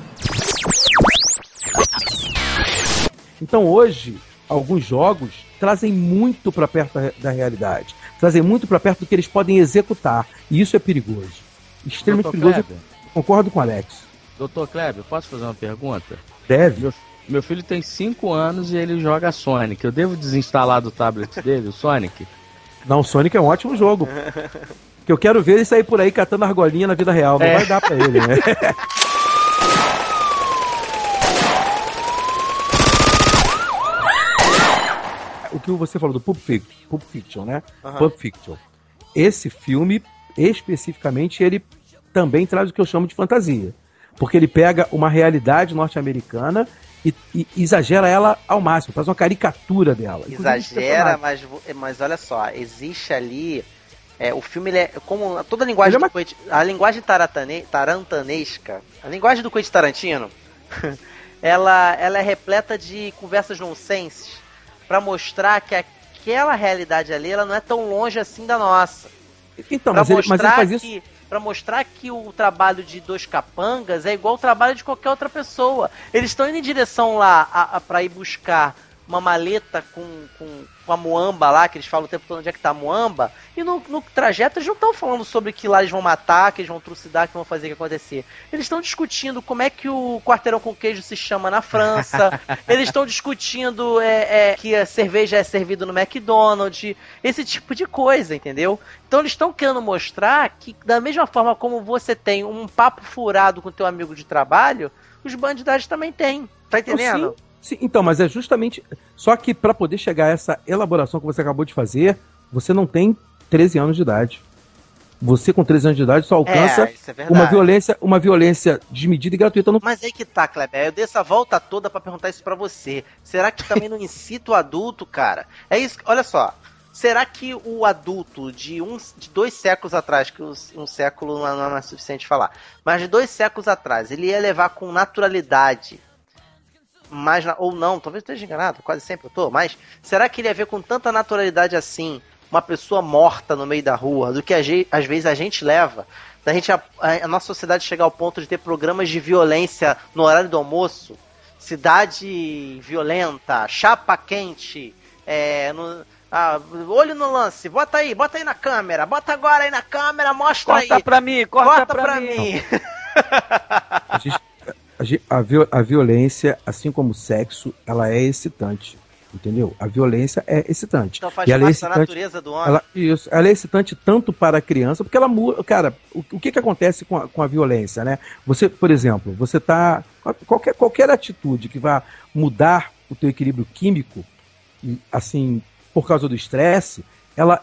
Então hoje, alguns jogos trazem muito para perto da, da, realidade. Trazem muito para perto do que eles podem executar. E isso é perigoso. Extremamente perigoso. Kleber. Concordo com o Alex. Doutor Kleber, posso fazer uma pergunta? Deve. Meu, meu filho tem 5 anos e ele joga Sonic. Eu devo desinstalar do tablet dele o Sonic? Não, o Sonic é um ótimo jogo. *laughs* que eu quero ver ele sair por aí catando argolinha na vida real. Não é. vai dar pra ele, né? *laughs* o que você falou do Pulp Fiction, Pulp Fiction né? Uhum. Pulp Fiction. Esse filme, especificamente, ele também traz o que eu chamo de fantasia. Porque ele pega uma realidade norte-americana e, e, exagera ela ao máximo, faz uma caricatura dela. Exagera, mas, mas olha só, existe ali. É, o filme, é, como toda a linguagem é uma... Quentin, a linguagem taratane, tarantanesca, a linguagem do Quentin Tarantino, *laughs* ela, ela é repleta de conversas nonsenses para mostrar que aquela realidade ali ela não é tão longe assim da nossa. Então, pra mas ele, mas ele faz isso... que para mostrar que o trabalho de dois capangas é igual ao trabalho de qualquer outra pessoa. Eles estão indo em direção lá para ir buscar uma maleta com, com, com a Moamba lá, que eles falam o tempo todo onde é que tá a Moamba, e no, no trajeto eles não estão falando sobre que lá eles vão matar, que eles vão trucidar, que vão fazer o que acontecer. Eles estão discutindo como é que o quarteirão com queijo se chama na França, *laughs* eles estão discutindo é, é, que a cerveja é servida no McDonald's, esse tipo de coisa, entendeu? Então eles estão querendo mostrar que, da mesma forma como você tem um papo furado com teu amigo de trabalho, os bandidados também têm. Tá entendendo? Sim. Sim, então, mas é justamente. Só que para poder chegar a essa elaboração que você acabou de fazer, você não tem 13 anos de idade. Você com 13 anos de idade só alcança É, é uma violência, uma violência desmedida e gratuita no Mas aí que tá, Kleber. Eu dei essa volta toda pra perguntar isso pra você. Será que também não incita o adulto, cara? É isso. Olha só. Será que o adulto de, um, de dois séculos atrás, que um século não é, não é suficiente falar, mas de dois séculos atrás, ele ia levar com naturalidade, mas na- ou não, talvez eu esteja enganado, quase sempre eu tô, mas será que ele ia ver com tanta naturalidade assim uma pessoa morta no meio da rua do que às vezes a gente leva? Da gente, a, a- a nossa sociedade chegar ao ponto de ter programas de violência no horário do almoço, cidade violenta, chapa quente, é, no- ah, olho no lance, bota aí, bota aí na câmera, bota agora aí na câmera, mostra Corta aí. pra mim, corta, Corta pra, pra mim. mim. *laughs* A, gente- a a viol- a violência, assim como o sexo, ela é excitante. Entendeu? A violência é excitante. Então faz E é parte da excitante- natureza do homem. Ela, isso, ela é excitante tanto para a criança, porque ela muda. Cara, o, o que, que acontece com a, com a violência, né? Você, por exemplo, você tá. Qualquer, qualquer atitude que vá mudar o teu equilíbrio químico, assim, por causa do estresse, ela,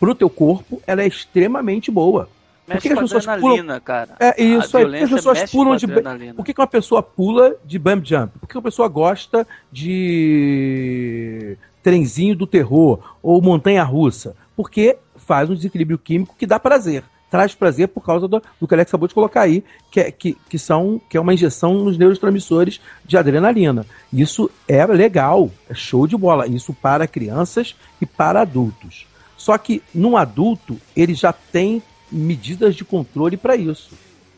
pro teu corpo, ela é extremamente boa. Por Mexe que com as pessoas adrenalina, cara. É isso aí. Por que as pessoas pulam de. Por que que uma pessoa pula de bump jump? Por que uma pessoa gosta de trenzinho do terror ou montanha russa? Porque faz um desequilíbrio químico que dá prazer. Traz prazer por causa do, do que o Alex acabou de colocar aí, que é, que, que, são, que é uma injeção nos neurotransmissores de adrenalina. Isso é legal, é show de bola. Isso para crianças e para adultos. Só que num adulto, ele já tem medidas de controle para isso.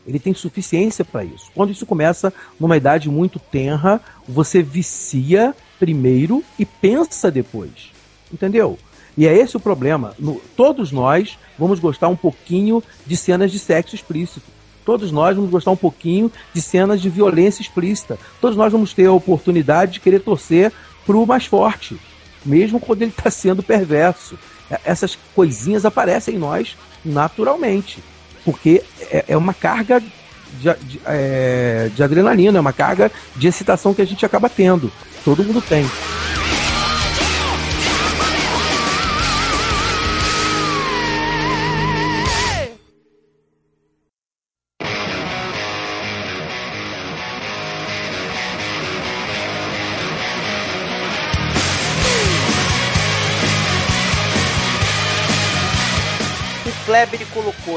Ele tem suficiência para isso. Quando isso começa numa idade muito tenra, você vicia primeiro e pensa depois. Entendeu? E é esse o problema. No- todos nós vamos gostar um pouquinho de cenas de sexo explícito. Todos nós vamos gostar um pouquinho de cenas de violência explícita. Todos nós vamos ter a oportunidade de querer torcer pro mais forte, mesmo quando ele está sendo perverso. Essas coisinhas aparecem em nós naturalmente, porque é, é uma carga de, de- é, de adrenalina, é uma carga de excitação que a gente acaba tendo. Todo mundo tem.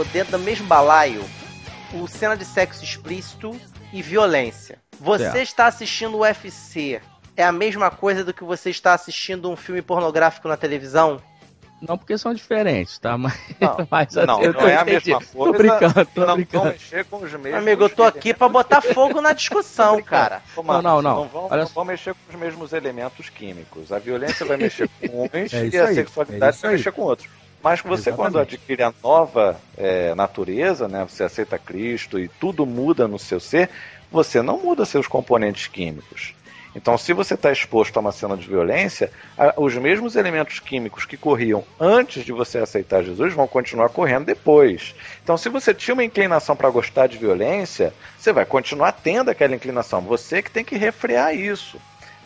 Dentro do mesmo balaio o cena de sexo explícito e violência. Você Certo. está assistindo o UFC. É a mesma coisa do que você está assistindo um filme pornográfico na televisão? Não porque são diferentes, tá? Mas, Não, *laughs* mas Não, eu não é a mesma coisa. Tô brincando, tô não vão brincando. mexer com os mesmos. Amigo, eu tô aqui pra botar fogo na discussão, *laughs* cara. Não, não, não. Não vão, Olha não vão mexer com os mesmos elementos químicos. A violência vai mexer com *laughs* uns É e a aí, é sexualidade isso vai aí. mexer com outros. Mas você, quando Exatamente. adquire a nova é, natureza, né, você aceita Cristo e tudo muda no seu ser, você não muda seus componentes químicos. Então, se você está exposto a uma cena de violência, os mesmos elementos químicos que corriam antes de você aceitar Jesus vão continuar correndo depois. Então, se você tinha uma inclinação para gostar de violência, você vai continuar tendo aquela inclinação. Você que tem que refrear isso.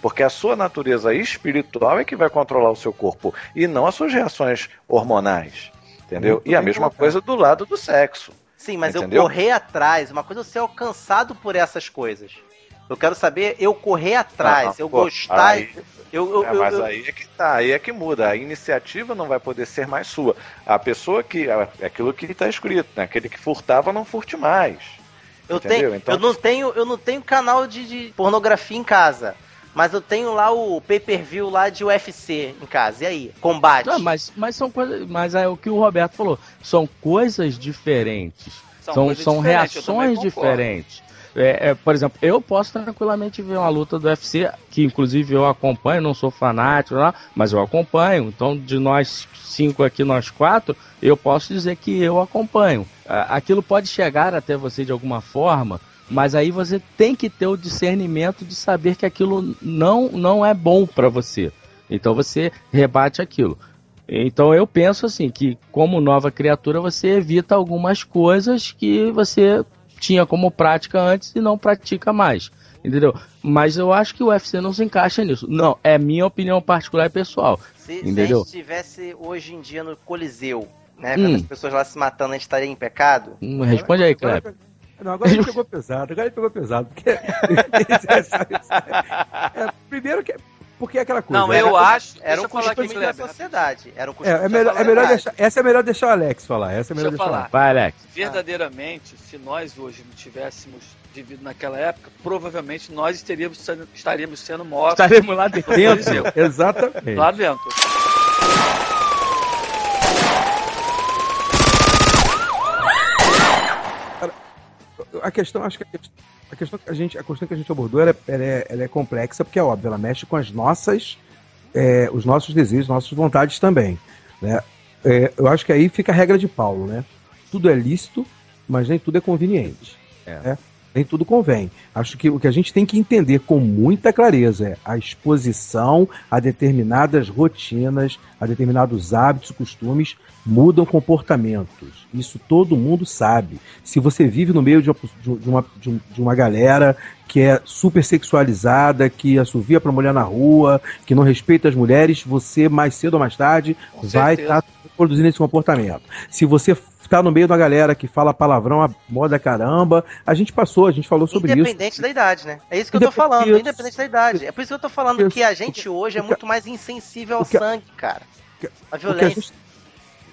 Porque a sua natureza espiritual é que vai controlar o seu corpo e não as suas reações hormonais. Entendeu? Muito e a mesma colocado. coisa do lado do sexo. Sim, mas Entendeu? eu correr atrás, uma coisa é eu ser alcançado por essas coisas. Eu quero saber eu correr atrás, Ah, eu pô, gostar. aí- eu, eu, É, mas eu- aí é que tá, aí é que muda. A iniciativa não vai poder ser mais sua. A pessoa que. É aquilo que está escrito, né? Aquele que furtava não furte mais. Eu, Entendeu? tenho, Então- eu não tenho, eu não tenho canal de, de pornografia em casa. Mas eu tenho lá o pay-per-view lá de UFC em casa. E aí? Combate. Não, mas, mas são coisas. Mas é o que o Roberto falou. São coisas diferentes. São, coisas são diferentes, reações diferentes. É, é, por exemplo, eu posso tranquilamente ver uma luta do UFC, que inclusive eu acompanho, não sou fanático, lá, mas eu acompanho. Então, de nós cinco aqui, nós quatro, eu posso dizer que eu acompanho. Aquilo pode chegar até você de alguma forma, mas aí você tem que ter o discernimento de saber que aquilo não, não é bom para você. Então você rebate aquilo. Então eu penso assim que como nova criatura você evita algumas coisas que você tinha como prática antes e não pratica mais. Entendeu? Mas eu acho que o UFC não se encaixa nisso. Não, é minha opinião particular e pessoal. Se, entendeu? se a gente estivesse hoje em dia no Coliseu, né? Hum. as pessoas lá se matando, a gente estaria em pecado? Hum, responde aí, Kleber. Não, agora ele pegou pesado, agora ele pegou pesado. Porque... *laughs* é, primeiro que porque é aquela coisa. Não, eu era, acho. Era um costume da sociedade. Era um costume é, é melhor, é melhor deixar, essa é melhor deixar o Alex falar. Essa é melhor deixa deixar falar. Vai, Alex. Verdadeiramente, se nós hoje não tivéssemos vivido naquela época, provavelmente nós estaríamos sendo, estaríamos sendo mortos. Estaremos lá dentro. Exatamente. Lá dentro. A questão, acho que a questão que a gente, a questão que a gente abordou ela, é, ela, é, ela é complexa porque é óbvio, ela mexe com as nossas, é, os nossos desejos, nossas vontades também, né? É, eu acho que aí fica a regra de Paulo, né? Tudo é lícito, mas nem tudo é conveniente. É. Né? Nem tudo convém. Acho que o que a gente tem que entender com muita clareza é a exposição a determinadas rotinas, a determinados hábitos e costumes mudam comportamentos. Isso todo mundo sabe. Se você vive no meio de uma, de uma, galera que é super sexualizada, que assovia para mulher na rua, que não respeita as mulheres, você mais cedo ou mais tarde com vai estar tá produzindo esse comportamento. Se você tá no meio da galera que fala palavrão a moda caramba. A gente passou, a gente falou sobre independente isso. Independente da idade, né? É isso que eu tô falando, independente da idade. É por isso que eu tô falando que a gente hoje é muito mais insensível ao sangue, cara. A violência. A gente...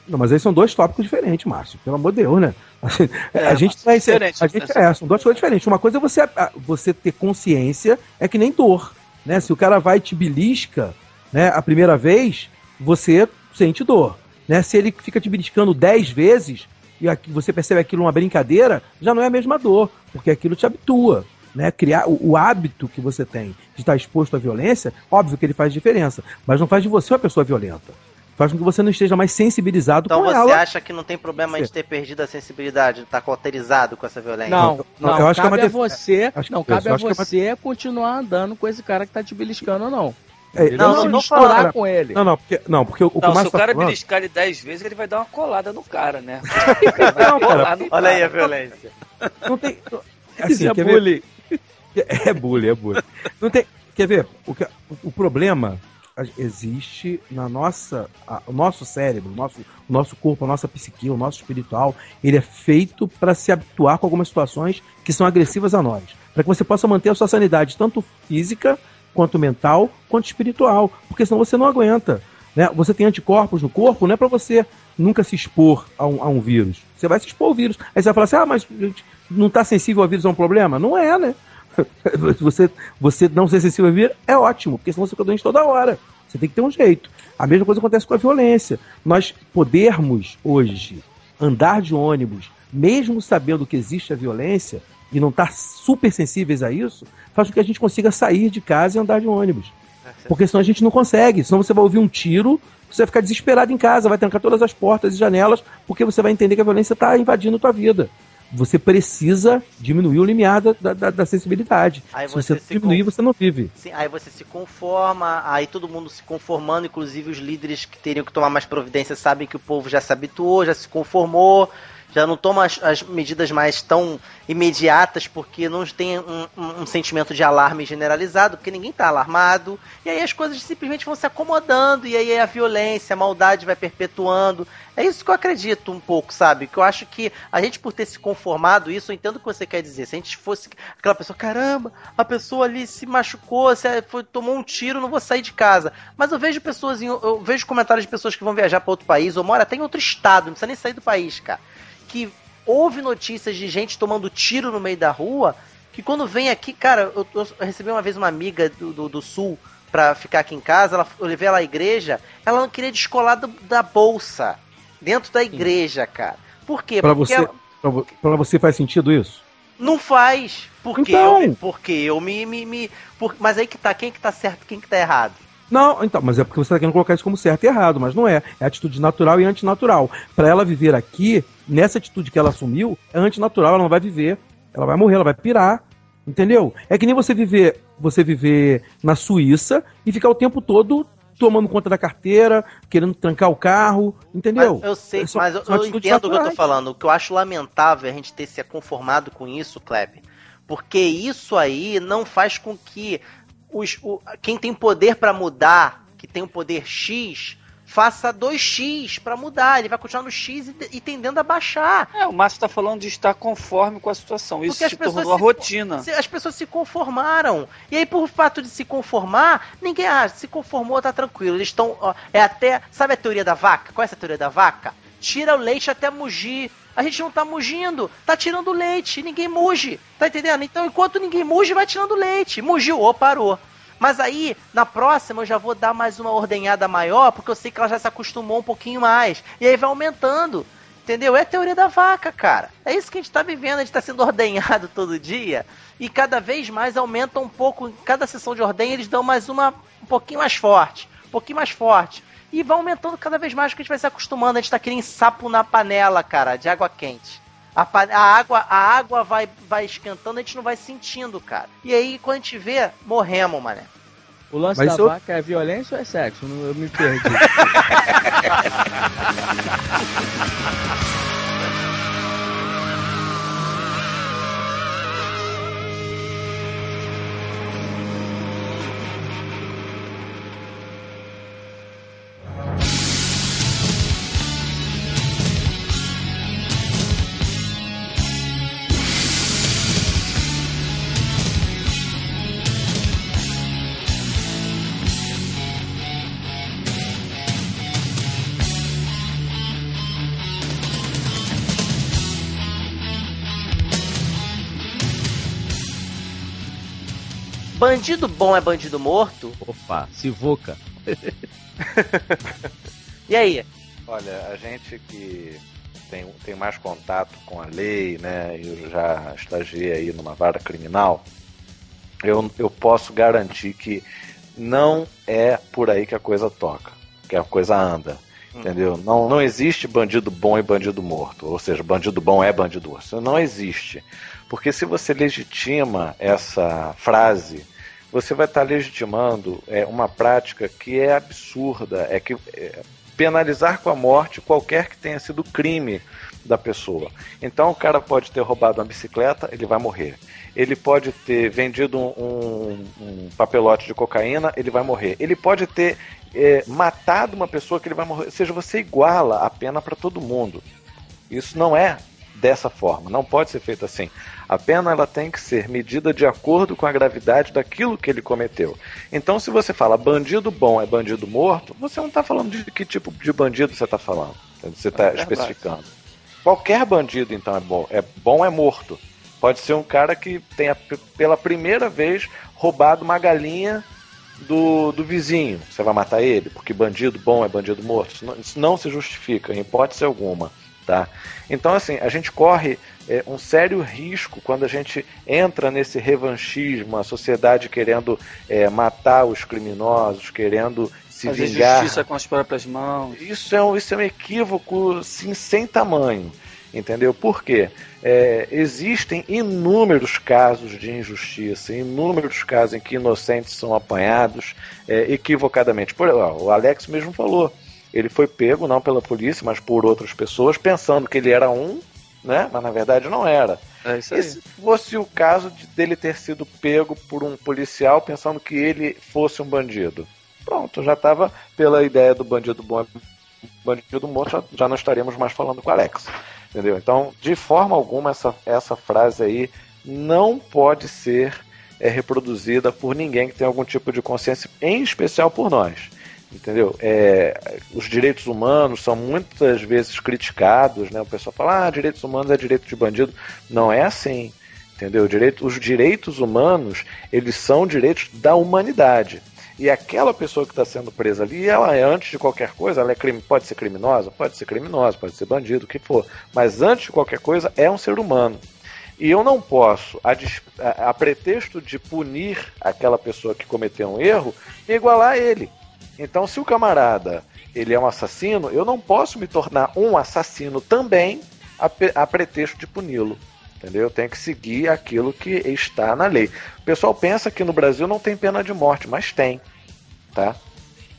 Não, mas aí são dois tópicos diferentes, Márcio. Pelo amor de Deus, né? *laughs* É, a gente tá diferente, a gente é, são duas coisas diferentes. Uma coisa é você, você ter consciência, é que nem dor, né? Se o cara vai e te belisca, né, a primeira vez, você sente dor. Né? Se ele fica te beliscando 10 vezes e você percebe aquilo uma brincadeira, já não é a mesma dor, porque aquilo te habitua. Né? Criar o, o, hábito que você tem de estar exposto à violência, óbvio que ele faz diferença, mas não faz de você uma pessoa violenta. Faz com que você não esteja mais sensibilizado então com ela. Então você acha que não tem problema de ter perdido a sensibilidade, de estar cauterizado com essa violência? Não, não, eu acho cabe que é uma... a você, acho não, cabe a você é uma... continuar andando com esse cara que está te beliscando ou não. É, não, não, não misturar com ele. Não, não, porque, não, porque o, não, o se o cara tá beliscar ele 10 vezes, ele vai dar uma colada no cara, né? *laughs* não, cara, olha aí a violência. Não tem. *laughs* Assim, é bullying. Ver? É bullying, é bullying. Não tem. Quer ver? O, que, o problema existe na nossa. A, o nosso cérebro, o nosso, o nosso corpo, a nossa psique, o nosso espiritual, ele é feito para se habituar com algumas situações que são agressivas a nós. Para que você possa manter a sua sanidade, tanto física quanto mental, quanto espiritual, porque senão você não aguenta. Né? Você tem anticorpos no corpo, não é para você nunca se expor a um, a um, vírus. Você vai se expor ao vírus. Aí você vai falar assim: ah, mas não está sensível ao vírus é um problema? Não é, né? *laughs* Você, você não ser sensível ao vírus é ótimo, porque senão você fica doente toda hora. Você tem que ter um jeito. A mesma coisa acontece com a violência. Nós podermos hoje andar de ônibus, mesmo sabendo que existe a violência, e não estar tá super sensíveis a isso, faz com que a gente consiga sair de casa e andar de ônibus. Porque senão a gente não consegue. Senão você vai ouvir um tiro, você vai ficar desesperado em casa, vai trancar todas as portas e janelas, porque você vai entender que a violência está invadindo a tua vida. Você precisa diminuir o limiar da, da, da sensibilidade. Aí se você, você diminuir, você não vive. Sim, aí você se conforma, aí todo mundo se conformando, inclusive os líderes que teriam que tomar mais providência sabem que o povo já se habituou, já se conformou, já não toma as, as, medidas mais tão imediatas porque não tem um, um, um, sentimento de alarme generalizado, porque ninguém está alarmado, e aí as coisas simplesmente vão se acomodando, e aí a violência, a maldade vai perpetuando. É isso que eu acredito um pouco, sabe? Que eu acho que a gente, por ter se conformado, isso eu entendo o que você quer dizer. Se a gente fosse aquela pessoa, caramba, a pessoa ali se machucou, se foi, tomou um tiro, não vou sair de casa. Mas eu vejo pessoas, eu vejo comentários de pessoas que vão viajar para outro país, ou mora até em outro estado, não precisa nem sair do país, cara que houve notícias de gente tomando tiro no meio da rua, que quando vem aqui, cara, eu, eu recebi uma vez uma amiga do, do, do, sul pra ficar aqui em casa, ela, eu levei ela à igreja, ela não queria descolar do, da bolsa, dentro da igreja, cara. Por quê? Pra Porque você, ela... pra, pra você faz sentido isso? Não faz. Porque Então. eu, porque eu me. me, me por- mas aí que tá, quem que tá certo, quem que tá errado? Não, então, mas é porque você está querendo colocar isso como certo e errado, mas não é. É atitude natural e antinatural. Para ela viver aqui, nessa atitude que ela assumiu, é antinatural, ela não vai viver. Ela vai morrer, ela vai pirar. Entendeu? É que nem você viver, você viver na Suíça e ficar o tempo todo tomando conta da carteira, querendo trancar o carro, entendeu? Mas eu sei, São- mas eu, eu entendo o que eu tô falando. O que eu acho lamentável é a gente ter se conformado com isso, Kleber. Porque isso aí não faz com que os, o- quem tem poder pra mudar, que tem o poder X, faça 2x pra mudar. Ele vai continuar no X e, e tendendo a baixar. É, o Márcio tá falando de estar conforme com a situação. Isso se tornou a se- rotina. Se- As pessoas se conformaram. E aí, por fato de se conformar, ninguém ah, se conformou, tá tranquilo. Eles estão. É até. Sabe a teoria da vaca? Qual é essa teoria da vaca? Tira o leite até mugir. A gente não tá mugindo, tá tirando leite, ninguém muge, tá entendendo? Então, enquanto ninguém muge, vai tirando leite. Mugiu, ô, parou. Mas aí, na próxima, eu já vou dar mais uma ordenhada maior, porque eu sei que ela já se acostumou um pouquinho mais. E aí vai aumentando. Entendeu? É a teoria da vaca, cara. É isso que a gente tá vivendo, a gente tá sendo ordenhado *laughs* todo dia. E cada vez mais aumenta um pouco. Em cada sessão de ordenha, eles dão mais uma um pouquinho mais forte. Um pouquinho mais forte. E vai aumentando cada vez mais, que a gente vai se acostumando. A gente tá que nem sapo na panela, cara, de água quente. A, a água, a água vai, vai esquentando, a gente não vai sentindo, cara. E aí, quando a gente vê, morremos, mané. O lance Mas da vaca é violência ou é sexo? Não- Eu me *laughs* perdi. *laughs* Bandido bom é bandido morto? Opa, Sivuca. *laughs* E aí? Olha, a gente que tem, tem mais contato com a lei, né? Eu já estagiei aí numa vara criminal. Eu, eu posso garantir que não é por aí que a coisa toca, que a coisa anda. Entendeu? Não, não existe bandido bom e bandido morto. Ou seja, bandido bom é bandido morto. Isso não existe. Porque se você legitima essa frase, você vai estar legitimando é, uma prática que é absurda. É que é, penalizar com a morte qualquer que tenha sido crime da pessoa. Então o cara pode ter roubado uma bicicleta, ele vai morrer. Ele pode ter vendido um, um- papelote de cocaína, ele vai morrer. Ele pode ter é, matado uma pessoa que ele vai morrer. Ou seja, você iguala a pena para todo mundo. Isso não é dessa forma, não pode ser feito assim. A pena ela tem que ser medida de acordo com a gravidade daquilo que ele cometeu. Então, se você fala bandido bom é bandido morto, você não está falando de que tipo de bandido você está falando. Você está verdade. especificando. Qualquer bandido, então, é bom. É bom é morto. Pode ser um cara que tenha pela primeira vez roubado uma galinha do, do vizinho. Você vai matar ele? Porque bandido bom é bandido morto? Isso não, isso não se justifica, em hipótese alguma. Tá? Então, assim, a gente corre é, um sério risco quando a gente entra nesse revanchismo, a sociedade querendo é, matar os criminosos, querendo se Fazer vingar. justiça com as próprias mãos. Isso é um, isso é um equívoco sim, sem tamanho. Entendeu? Por quê? É, existem inúmeros casos de injustiça, inúmeros casos em que inocentes são apanhados é, equivocadamente. Por, ó, o Alex mesmo falou. Ele foi pego, não pela polícia, mas por outras pessoas, pensando que ele era um, né? mas na verdade não era. É isso E aí. se fosse o caso de, dele ter sido pego por um policial pensando que ele fosse um bandido? Pronto, já estava pela ideia do bandido bom, bandido morto, já, já não estaríamos mais falando com o Alex. Entendeu? Então, de forma alguma, essa, essa frase aí não pode ser é, reproduzida por ninguém que tenha algum tipo de consciência, em especial por nós. Entendeu? É, os direitos humanos são muitas vezes criticados, né? O pessoal fala, ah, direitos humanos é direito de bandido. Não é assim. Entendeu? Direito, os direitos humanos, eles são direitos da humanidade. E aquela pessoa que está sendo presa ali, ela é, antes de qualquer coisa, ela é crime, pode ser criminosa? Pode ser criminosa, pode ser bandido, o que for. Mas antes de qualquer coisa, é um ser humano. E eu não posso, a, a- a pretexto de punir aquela pessoa que cometeu um erro, igualar ele. Então, se o camarada ele é um assassino, eu não posso me tornar um assassino também a, a pretexto de puni-lo. Entendeu? Eu tenho que seguir aquilo que está na lei. O pessoal pensa que no Brasil não tem pena de morte, mas tem. Tá?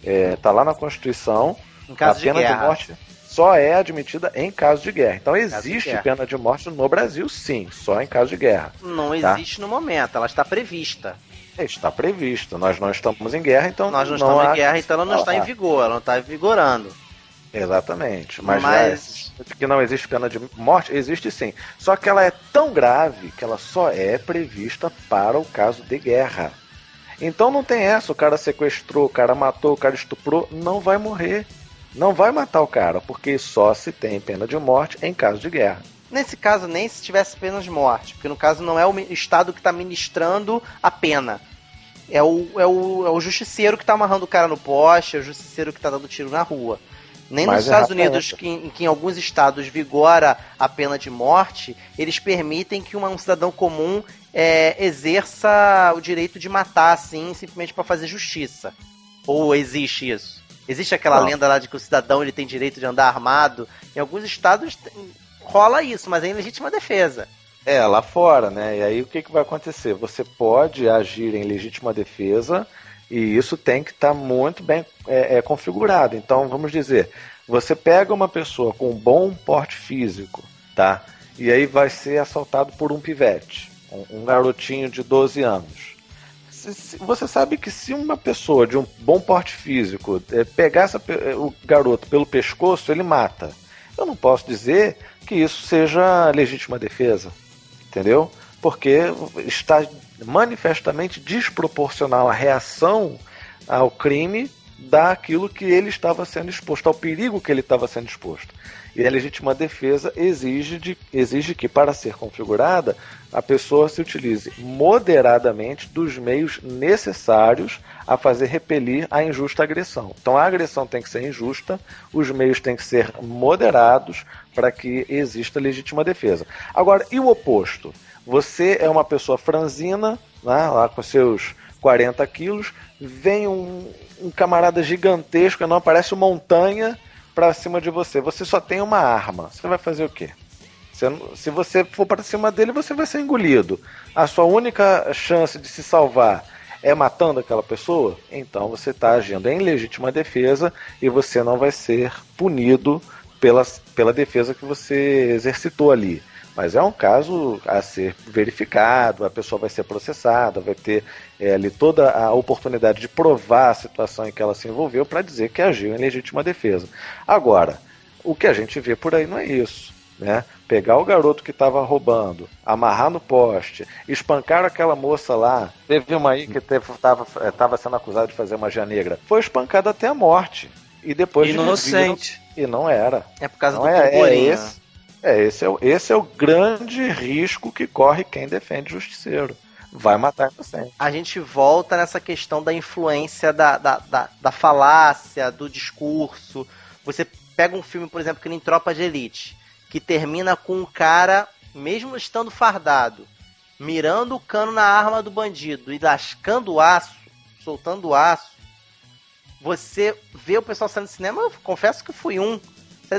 É, tá lá na Constituição. Em caso a de pena de, guerra. morte só é admitida em caso de guerra. Então de existe guerra. pena de morte no Brasil, sim, só em caso de guerra. Não Tá. existe no momento, ela está prevista. Está previsto. Nós não estamos em guerra, então Nós não, estamos há- em guerra, então ela não está em Ah, vigor, ela não está vigorando. Exatamente. Mas, Mas- que não existe pena de morte, existe sim. Só que ela é tão grave que ela só é prevista para o caso de guerra. Então não tem essa, o cara sequestrou, o cara matou, o cara estuprou, não vai morrer. Não vai matar o cara, porque só se tem pena de morte em caso de guerra. Nesse caso, nem se tivesse pena de morte, porque no caso não é o Estado que está ministrando a pena. É o, é, o, é o justiceiro que está amarrando o cara no poste, é o justiceiro que está dando tiro na rua. Nem Mas nos Estados é Unidos, essa. que, em que em alguns estados vigora a pena de morte, eles permitem que uma- um cidadão comum é, exerça o direito de matar, assim, simplesmente para fazer justiça. Ou existe isso? Existe aquela Não. lenda lá de que o cidadão ele tem direito de andar armado? Em alguns estados tem- rola isso, mas é em legítima defesa. É, lá fora, né? E aí o que, que vai acontecer? Você pode agir em legítima defesa e isso tem que estar muito bem é, é, configurado. Então, vamos dizer, você pega uma pessoa com um bom porte físico, tá? E aí vai ser assaltado por um pivete, um, um garotinho de 12 anos. Se- se- Você sabe que se uma pessoa de um bom porte físico é, pegar essa o garoto pelo pescoço, ele mata. Eu não posso dizer que isso seja legítima defesa entendeu? Porque está manifestamente desproporcional a reação ao crime daquilo que ele estava sendo exposto, ao perigo que ele estava sendo exposto. E a legítima defesa exige, de, exige que, para ser configurada, a pessoa se utilize moderadamente dos meios necessários a fazer repelir a injusta agressão. Então a agressão tem que ser injusta, os meios têm que ser moderados para que exista legítima defesa. Agora, e o oposto? Você é uma pessoa franzina, né, lá com seus 40 quilos, vem um, um camarada gigantesco, não parece montanha para cima de você. Você só tem uma arma. Você vai fazer o quê? Você se você for para cima dele, você vai ser engolido. A sua única chance de se salvar é matando aquela pessoa, então você está agindo em legítima defesa e você não vai ser punido pela, pela defesa que você exercitou ali. Mas é um caso a ser verificado, a pessoa vai ser processada, vai ter é, ali toda a oportunidade de provar a situação em que ela se envolveu para dizer que agiu em legítima defesa. Agora, o que a gente vê por aí não é isso. Né? Pegar o garoto que estava roubando, amarrar no poste, espancar aquela moça lá. Teve uma aí que estava sendo acusada de fazer magia negra. Foi espancada até a morte. E depois Inocente. descobriram- E não era. É por causa Não do é, é purpurinho. esse, é, esse é, o, esse é o grande risco que corre quem defende justiceiro. Vai matar inocente. a gente volta nessa questão da influência da, da, da, da falácia, do discurso. Você pega um filme, por exemplo, que nem Tropa de Elite, que termina com um cara, mesmo estando fardado, mirando o cano na arma do bandido e lascando o aço, soltando o aço. Você vê o pessoal saindo do cinema, eu confesso que fui um.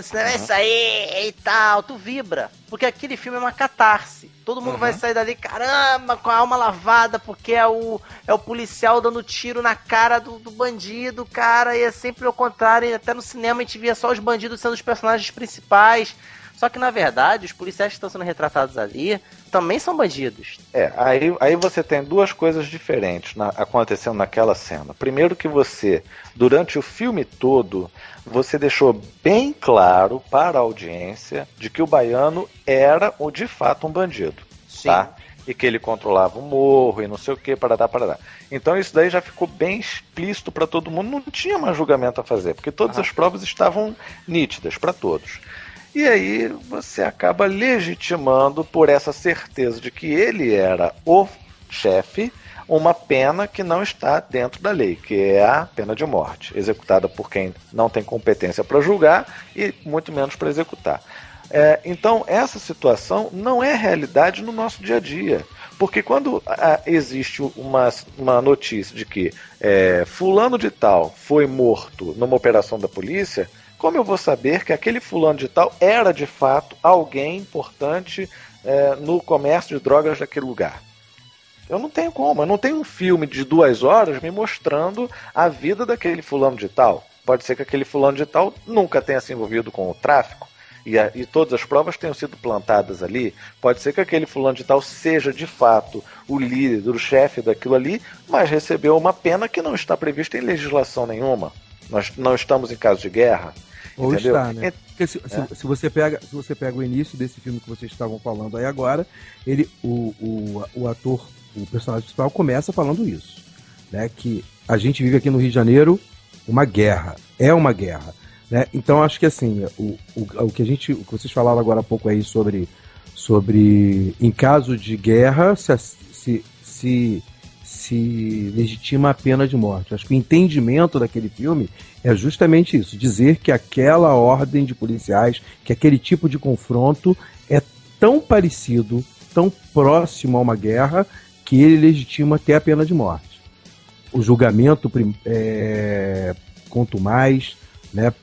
Cinema, é isso aí e tal, tu vibra. Porque aquele filme é uma catarse. Todo mundo Uhum. vai sair dali, caramba, com a alma lavada, porque é o, é o policial dando tiro na cara do, do bandido, cara. E é sempre o contrário. Até no cinema a gente via só os bandidos sendo os personagens principais. Só que na verdade, os policiais que estão sendo retratados ali também são bandidos. É, aí, aí você tem duas coisas diferentes na- acontecendo naquela cena. Primeiro que você, durante o filme todo, você deixou bem claro para a audiência de que o baiano era o de fato um bandido. Sim. Tá? E que ele controlava o morro e não sei o que, parará, parará. Então isso daí já ficou bem explícito para todo mundo, não tinha mais julgamento a fazer, porque todas as provas estavam nítidas para todos. E aí você acaba legitimando por essa certeza de que ele era o chefe uma pena que não está dentro da lei, que é a pena de morte, executada por quem não tem competência para julgar e muito menos para executar. É, então, essa situação não é realidade no nosso dia a dia. Porque quando a, existe uma, uma notícia de que é, fulano de tal foi morto numa operação da polícia, como eu vou saber que aquele fulano de tal era de fato alguém importante é, no comércio de drogas daquele lugar? Eu não tenho como, eu não tenho um filme de duas horas me mostrando a vida daquele fulano de tal. Pode ser que aquele fulano de tal nunca tenha se envolvido com o tráfico e, a, e, todas as provas tenham sido plantadas ali. Pode ser que aquele fulano de tal seja de fato o líder, o chefe daquilo ali, mas recebeu uma pena que não está prevista em legislação nenhuma. Nós não estamos em caso de guerra. Ou entendeu? está, né? Porque se, é. se, se, você pega, se você pega o início desse filme que vocês estavam falando aí agora, ele, o, o, o ator, o personagem principal começa falando isso, né? Que a gente vive aqui no Rio de Janeiro uma guerra, é uma guerra. Né? Então acho que assim, o, o, o, que a gente, o que vocês falaram agora há pouco aí sobre, sobre em caso de guerra se, se, se, se legitima a pena de morte. Acho que o entendimento daquele filme é justamente isso, dizer que aquela ordem de policiais, que aquele tipo de confronto é tão parecido, tão próximo a uma guerra, que ele legitima até a pena de morte o julgamento é, quanto mais, né,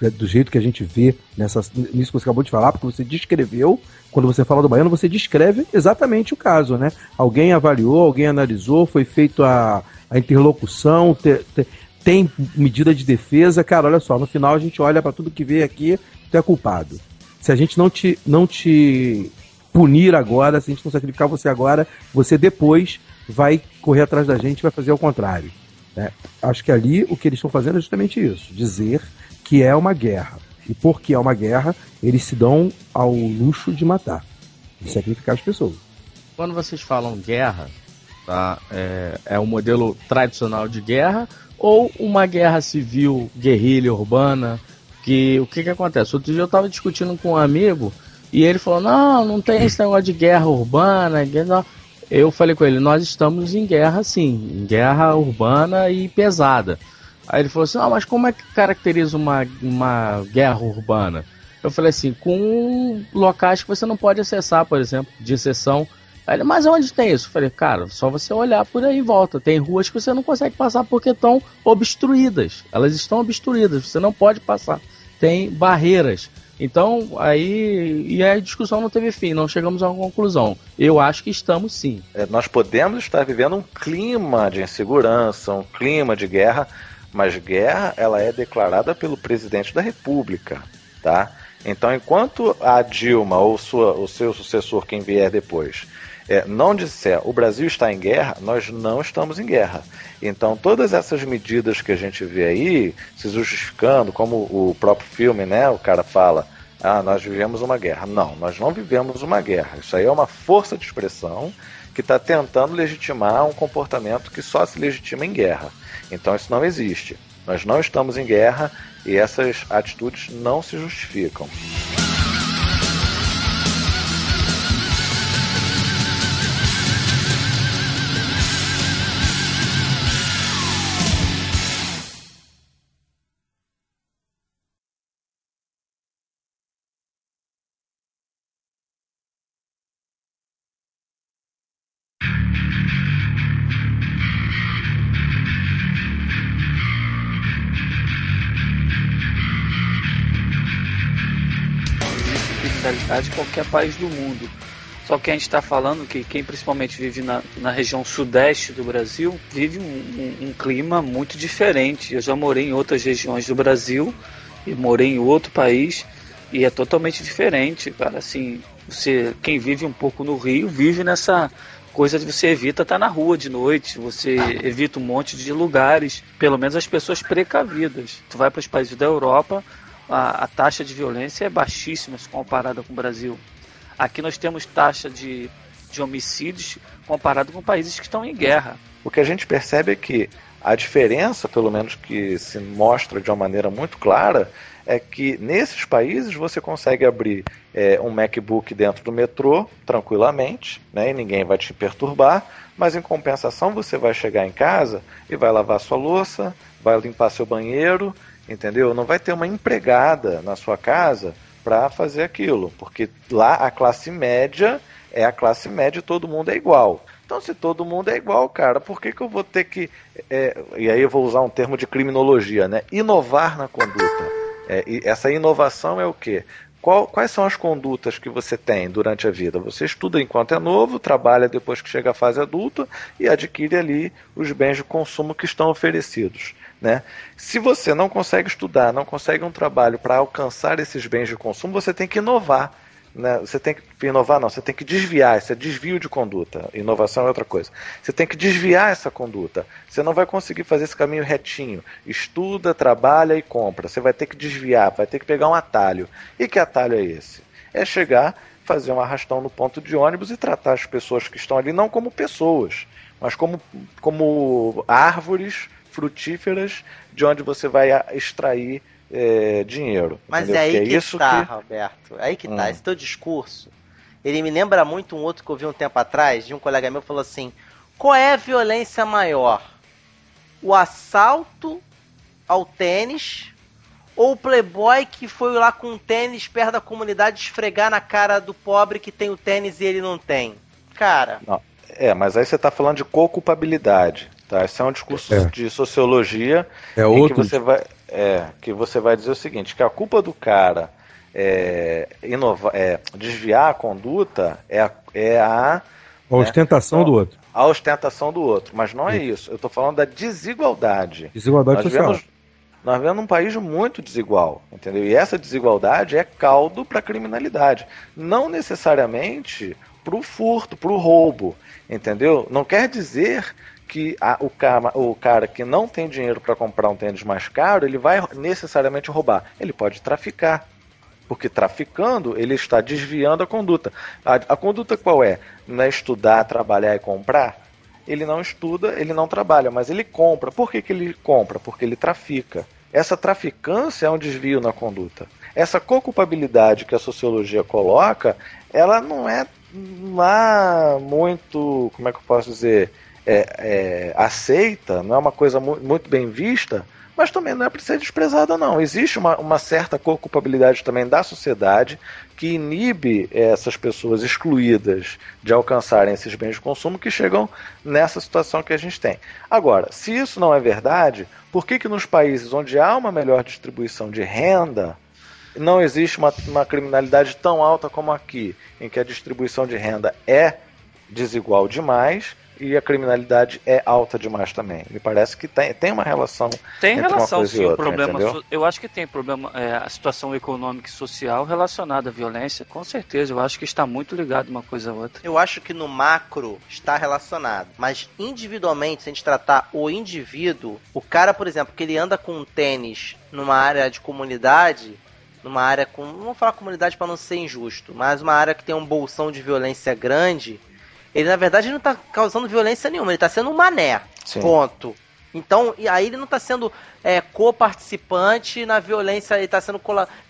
do jeito que a gente vê nessa, nisso que você acabou de falar, porque você descreveu, quando você fala do baiano, você descreve exatamente o caso, né? Alguém avaliou, alguém analisou, foi feito a, a interlocução, te, te, tem medida de defesa. Cara, olha só, no final a gente olha para tudo que vê aqui, tu é culpado. Se a gente não te, não te punir agora, se a gente não sacrificar você agora, você depois vai correr atrás da gente vai fazer o contrário. Né? Acho que ali o que eles estão fazendo é justamente isso: dizer que é uma guerra. E porque é uma guerra, eles se dão ao luxo de matar, de sacrificar as pessoas. Quando vocês falam guerra, tá? é, é o modelo tradicional de guerra ou uma guerra civil, guerrilha urbana? Que o que, que acontece? Outro dia eu estava discutindo com um amigo e ele falou: não, não tem esse negócio de guerra urbana, guerra eu falei com ele, nós estamos em guerra sim, em guerra urbana e pesada. Aí ele falou assim, ah, mas como é que caracteriza uma, uma guerra urbana? Eu falei assim, com locais que você não pode acessar, por exemplo, de exceção. Aí ele, mas onde tem isso? Eu falei, cara, só você olhar por aí em volta. Tem ruas que você não consegue passar porque estão obstruídas. Elas estão obstruídas, você não pode passar. Tem barreiras. Então, aí. E a discussão não teve fim, não chegamos a uma conclusão. Eu acho que estamos sim. É, nós podemos estar vivendo um clima de insegurança, um clima de guerra, mas guerra ela é declarada pelo presidente da República, tá? Então, enquanto a Dilma ou sua, o seu sucessor, quem vier depois, é, não disser o Brasil está em guerra, nós não estamos em guerra. Então, todas essas medidas que a gente vê aí se justificando, como o próprio filme, né, o cara fala, ah, nós vivemos uma guerra. Não, nós não vivemos uma guerra. Isso aí é uma força de expressão que está tentando legitimar um comportamento que só se legitima em guerra. Então, isso não existe. Nós não estamos em guerra e essas atitudes não se justificam. De qualquer país do mundo. Só que a gente está falando que quem principalmente vive na, na região sudeste do Brasil vive um, um, um, clima muito diferente. Eu já morei em outras regiões do Brasil e morei em outro país e é totalmente diferente, cara. Assim, você, quem vive um pouco no Rio vive nessa coisa de você evita estar tá na rua de noite, você evita um monte de lugares, pelo menos as pessoas precavidas. Tu vai para os países da Europa, a, a taxa de violência é baixíssima se comparada com o Brasil. Aqui nós temos taxa de, de homicídios comparado com países que estão em guerra. O que a gente percebe é que a diferença, pelo menos que se mostra de uma maneira muito clara, é que nesses países você consegue abrir é, um MacBook dentro do metrô tranquilamente, né, e ninguém vai te perturbar, mas em compensação você vai chegar em casa e vai lavar sua louça, vai limpar seu banheiro entendeu? Não vai ter uma empregada na sua casa para fazer aquilo, porque lá a classe média é a classe média todo mundo é igual. Então, se todo mundo é igual, cara, por que, que eu vou ter que. É, e aí eu vou usar um termo de criminologia, né? Inovar na conduta. É, essa inovação é o quê? Qual, quais são as condutas que você tem durante a vida? Você estuda enquanto é novo, trabalha depois que chega à fase adulta e adquire ali os bens de consumo que estão oferecidos. Né? Se você não consegue estudar, não consegue um trabalho para alcançar esses bens de consumo, você tem que inovar. Né? Você tem que inovar, não, você tem que desviar, isso é desvio de conduta. Inovação é outra coisa. Você tem que desviar essa conduta. Você não vai conseguir fazer esse caminho retinho. Estuda, trabalha e compra. Você vai ter que desviar, vai ter que pegar um atalho. E que atalho é esse? É chegar, fazer um arrastão no ponto de ônibus e tratar as pessoas que estão ali não como pessoas, mas como, como árvores frutíferas de onde você vai extrair é, dinheiro. Mas é aí que isso tá, que... Roberto. É aí que Hum. tá. Esse teu discurso, ele me lembra muito um outro que eu vi um tempo atrás, de um colega meu que falou assim: qual é a violência maior? O assalto ao tênis ou o playboy que foi lá com um tênis perto da comunidade esfregar na cara do pobre que tem o tênis e ele não tem? Cara, Não, é, mas aí você está falando de co-culpabilidade. Tá? Esse é um discurso É. de sociologia É outro. que você vai, é, que você vai dizer o seguinte, que a culpa do cara é, inova, é, desviar a conduta é a, é a, A ostentação do outro. a ostentação do outro. Mas não é isso. Eu estou falando da desigualdade. Desigualdade Nós social. vivemos, nós vivemos num país muito desigual, entendeu? E essa desigualdade é caldo para a criminalidade. Não necessariamente para o furto, para o roubo, entendeu? Não quer dizer que a- o, cara, o cara que não tem dinheiro para comprar um tênis mais caro, ele vai necessariamente roubar. Ele pode traficar. Porque traficando, ele está desviando a conduta. A, a conduta qual é? Não é estudar, trabalhar e comprar? Ele não estuda, ele não trabalha, mas ele compra. Por que, que ele compra? Porque ele trafica. Essa traficância é um desvio na conduta. Essa co-culpabilidade que a sociologia coloca, ela não é lá muito, como é que eu posso dizer, é, é, aceita, não é uma coisa mu- muito bem vista, mas também não é para ser desprezada, não. Existe uma, uma certa culpabilidade também da sociedade que inibe essas pessoas excluídas de alcançarem esses bens de consumo que chegam nessa situação que a gente tem. Agora, se isso não é verdade, por que, que nos países onde há uma melhor distribuição de renda, não existe uma, uma criminalidade tão alta como aqui, em que a distribuição de renda é desigual demais e a criminalidade é alta demais também. Me parece que tem, tem uma relação Tem entre uma relação, coisa e sim, o outra, problema. entendeu? Eu acho que tem problema, é, a situação econômica e social relacionada à violência, com certeza. Eu acho que está muito ligado uma coisa a outra. eu acho que no macro está relacionado. Mas individualmente, se a gente tratar o indivíduo, o cara, por exemplo, que ele anda com um tênis numa área de comunidade, numa área com. Não vou falar comunidade para não ser injusto, mas uma área que tem um bolsão de violência grande, ele na verdade não tá causando violência nenhuma, ele tá sendo um mané. Sim. Ponto. Então, e aí ele não tá sendo é, co-participante na violência, ele tá sendo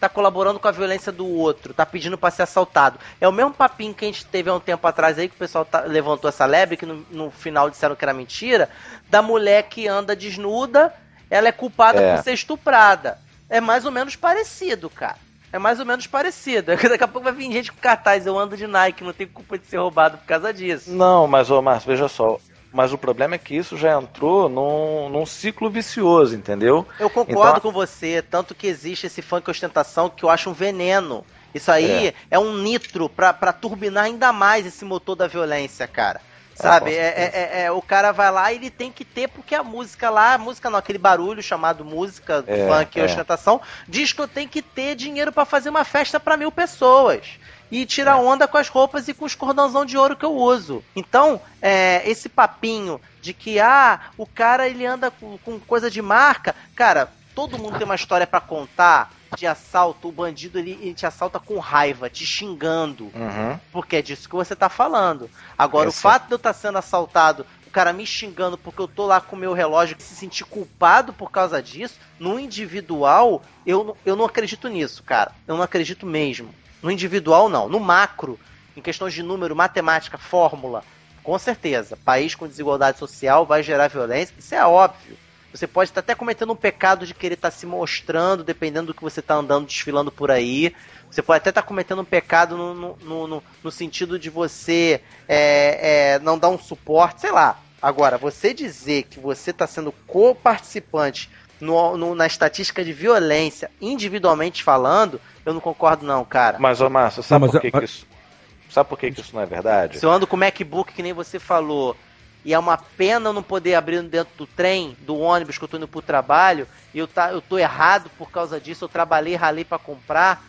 tá colaborando com a violência do outro, tá pedindo pra ser assaltado. É o mesmo papinho que a gente teve há um tempo atrás aí, que o pessoal tá- levantou essa lebre, que no, no final disseram que era mentira, da mulher que anda desnuda, ela é culpada É. por ser estuprada. É mais ou menos parecido, cara. É mais ou menos parecido. *laughs* Daqui a pouco vai vir gente com cartaz, eu ando de Nike, não tenho culpa de ser roubado por causa disso. Não, mas, ô Márcio, veja só. Mas o problema é que isso já entrou num, num ciclo vicioso, entendeu? Eu concordo Então- com você, tanto que existe esse funk ostentação que eu acho um veneno. Isso aí é, um nitro pra turbinar ainda mais esse motor da violência, cara. Sabe? É, é- é- é- o cara vai lá e ele tem que ter, porque a música lá, a música não, aquele barulho chamado música, É, funk e é. ostentação, diz que eu tenho que ter dinheiro pra fazer uma festa pra mil pessoas. E tirar onda com as roupas e com os cordãozão de ouro que eu uso. Então, é, esse papinho de que, ah, o cara ele anda com, com coisa de marca. Cara, todo mundo tem uma história pra contar de assalto. O bandido ele, ele te assalta com raiva, te xingando. Uhum. Porque é disso que você tá falando. Agora, o Esse- fato de eu estar sendo assaltado, o cara me xingando porque eu tô lá com o meu relógio se sentir culpado por causa disso, no individual, eu, eu não acredito nisso, cara. Eu não acredito mesmo. No individual, não. No macro, em questões de número, matemática, fórmula, com certeza. País com desigualdade social vai gerar violência, isso é óbvio. Você pode estar até cometendo um pecado de querer estar se mostrando, dependendo do que você está andando, desfilando por aí. Você pode até estar cometendo um pecado no, no, no, no sentido de você é, é, não dar um suporte, sei lá. Agora, você dizer que você está sendo co-participante no, no, na estatística de violência, individualmente falando, eu não concordo não, cara. Mas, ô Márcio, sabe não, por que, mas... que isso... Sabe por que, que isso não é verdade? Se eu ando com o MacBook, que nem você falou, e é uma pena eu não poder abrir dentro do trem, do ônibus que eu tô indo pro trabalho, e eu, tá, eu tô errado por causa disso, eu trabalhei, ralei para comprar.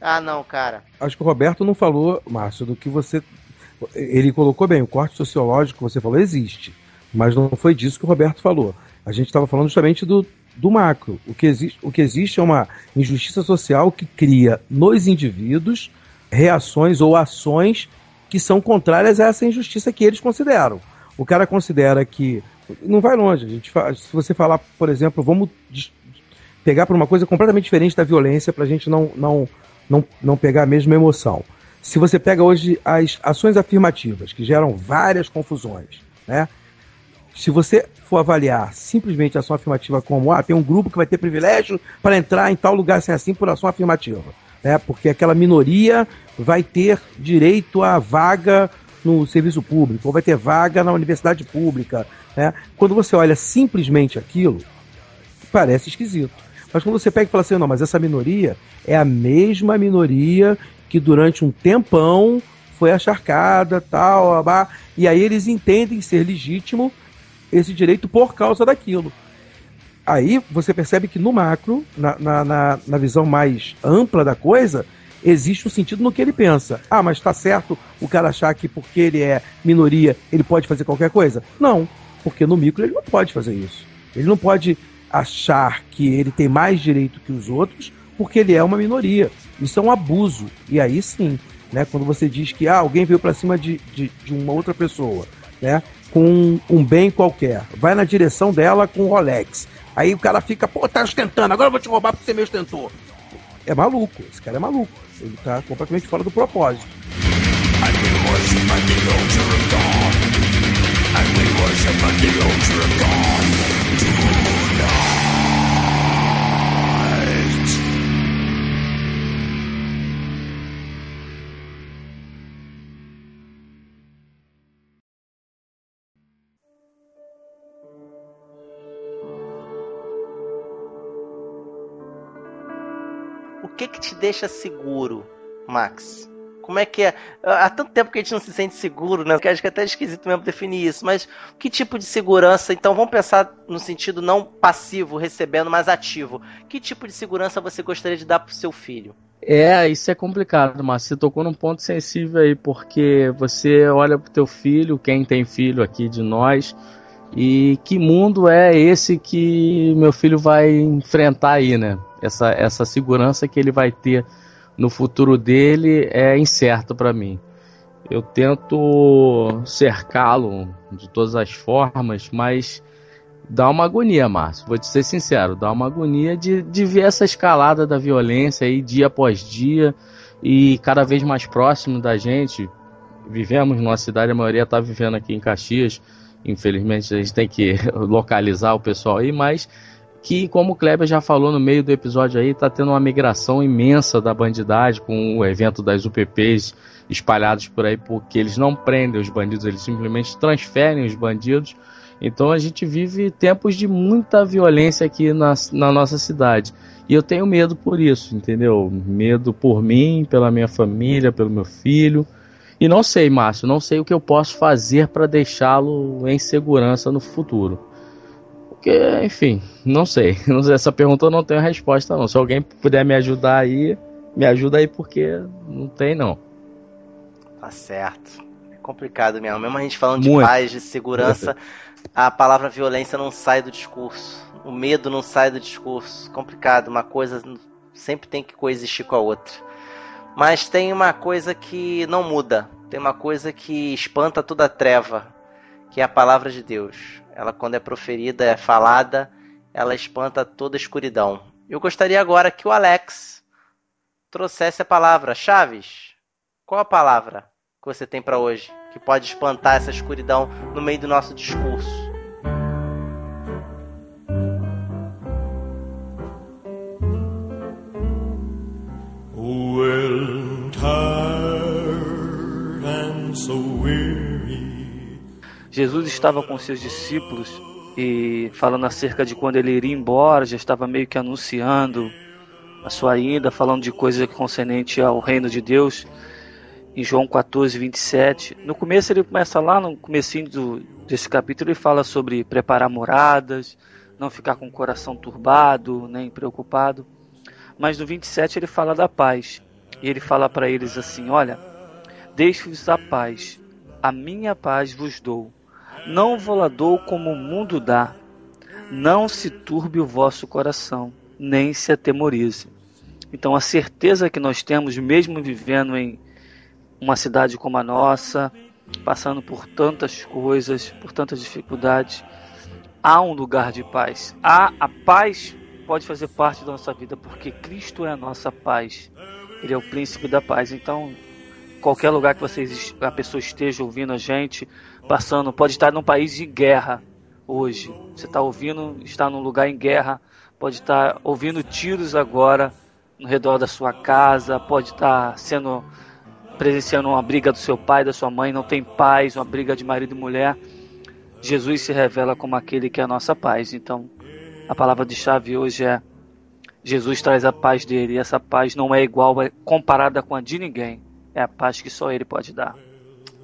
Ah, não, cara. Acho que o Roberto não falou, Márcio, do que você. Ele colocou bem, o corte sociológico que você falou existe. Mas não foi disso que o Roberto falou. A gente estava falando justamente do, do macro. O que, existe, o que existe é uma injustiça social que cria nos indivíduos reações ou ações que são contrárias a essa injustiça que eles consideram. O cara considera que. Não vai longe. A gente se você falar, por exemplo, vamos pegar para uma coisa completamente diferente da violência para a gente não, não, não, não pegar a mesma emoção. Se você pega hoje as ações afirmativas, que geram várias confusões, né? Se você for avaliar simplesmente a ação afirmativa como, ah, tem um grupo que vai ter privilégio para entrar em tal lugar sem assim por ação afirmativa, né? Porque aquela minoria vai ter direito à vaga no serviço público, ou vai ter vaga na universidade pública, né? Quando você olha simplesmente aquilo, parece esquisito. Mas quando você pega e fala assim, não, mas essa minoria é a mesma minoria que durante um tempão foi acharcada, tal, blá, e aí eles entendem ser legítimo esse direito por causa daquilo. Aí você percebe que no macro, na, na, na, na visão mais ampla da coisa, existe um sentido no que ele pensa. Ah, mas está certo o cara achar que porque ele é minoria, ele pode fazer qualquer coisa? Não, porque no micro ele não pode fazer isso. Ele não pode achar que ele tem mais direito que os outros porque ele é uma minoria. Isso é um abuso. E aí sim, né, quando você diz que ah, alguém veio para cima de, de, de, uma outra pessoa, né, com um bem qualquer, vai na direção dela com o Rolex. Aí o cara fica, pô, tá ostentando, agora eu vou te roubar porque você me ostentou. É maluco, esse cara é maluco. Ele tá completamente fora do propósito. And we worship worship the altar of God. Te deixa seguro, Max? Como é que é? Há tanto tempo que a gente não se sente seguro, né? Que acho que é até esquisito mesmo definir isso. Mas que tipo de segurança? Então vamos pensar no sentido não passivo, recebendo, mas ativo. Que tipo de segurança você gostaria de dar pro seu filho? É, isso é complicado, mas você tocou num ponto sensível aí, porque você olha pro teu filho, quem tem filho aqui de nós, e que mundo é esse que meu filho vai enfrentar aí, né? Essa, essa segurança que ele vai ter no futuro dele é incerto para mim. Eu tento cercá-lo de todas as formas, mas dá uma agonia, Márcio. Vou te ser sincero, dá uma agonia de, de ver essa escalada da violência aí dia após dia e cada vez mais próximo da gente. Vivemos numa cidade, a maioria está vivendo aqui em Caxias. Infelizmente a gente tem que *laughs* localizar o pessoal aí, mas que, como o Kleber já falou no meio do episódio aí, está tendo uma migração imensa da bandidagem com o evento das UPPs espalhados por aí, porque eles não prendem os bandidos, eles simplesmente transferem os bandidos. Então a gente vive tempos de muita violência aqui na, na nossa cidade. E eu tenho medo por isso, entendeu? Medo por mim, pela minha família, pelo meu filho. E não sei, Márcio, não sei o que eu posso fazer para deixá-lo em segurança no futuro. Porque, enfim, *laughs* não sei. Essa pergunta eu não tenho resposta, não. Se alguém puder me ajudar aí, me ajuda aí, porque não tem, não. Tá certo. É complicado mesmo. Mesmo a gente falando de paz, de segurança, a palavra violência não sai do discurso. O medo não sai do discurso. Complicado. Uma coisa sempre tem que coexistir com a outra. Mas tem uma coisa que não muda. Tem uma coisa que espanta toda a treva, que é a palavra de Deus. Ela, quando é proferida, é falada, ela espanta toda a escuridão. Eu gostaria agora que o Alex trouxesse a palavra. Chaves, qual a palavra que você tem para hoje que pode espantar essa escuridão no meio do nosso discurso? Jesus estava com seus discípulos e falando acerca de quando ele iria embora, já estava meio que anunciando a sua ida, falando de coisas concernente ao reino de Deus, em João 14, 27. No começo ele começa lá, no comecinho do, desse capítulo, ele fala sobre preparar moradas, não ficar com o coração turbado, nem preocupado. Mas no 27 ele fala da paz. E ele fala para eles assim: Olha, deixo-vos a paz, a minha paz vos dou. Não dou como o mundo dá. Não se turbe o vosso coração, nem se atemorize. Então a certeza que nós temos, mesmo vivendo em uma cidade como a nossa, passando por tantas coisas, por tantas dificuldades, há um lugar de paz. Há a paz pode fazer parte da nossa vida porque Cristo é a nossa paz. Ele é o príncipe da paz. Então, qualquer lugar que vocês a pessoa esteja ouvindo a gente, passando, pode estar num país de guerra hoje. Você está ouvindo, está num lugar em guerra, pode estar ouvindo tiros agora no redor da sua casa, pode estar sendo presenciando uma briga do seu pai, da sua mãe, não tem paz, uma briga de marido e mulher. Jesus se revela como aquele que é a nossa paz. Então, a palavra de chave hoje é Jesus traz a paz dele, e essa paz não é igual, é comparada com a de ninguém. É a paz que só ele pode dar.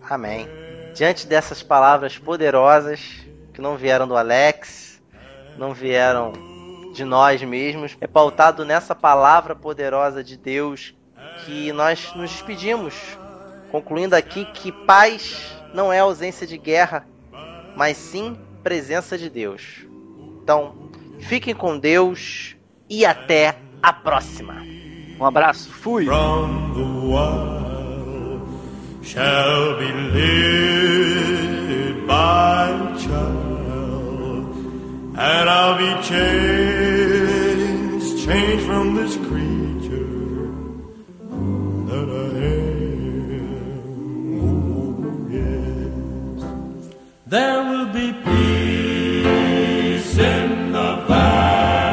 Amém. Diante dessas palavras poderosas, que não vieram do Alex, não vieram de nós mesmos, é pautado nessa palavra poderosa de Deus que nós nos despedimos, concluindo aqui que paz não é ausência de guerra, mas sim presença de Deus. Então, fiquem com Deus e até a próxima. Um abraço, fui. Shall be led by child, and I'll be changed, changed from this creature that I am. Oh, yes. There will be peace in the valley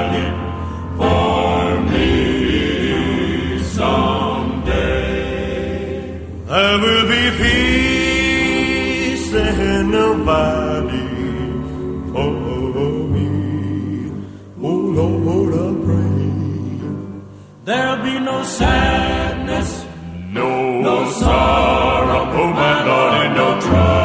sadness, no, no sorrow, oh my Lord, and no trouble,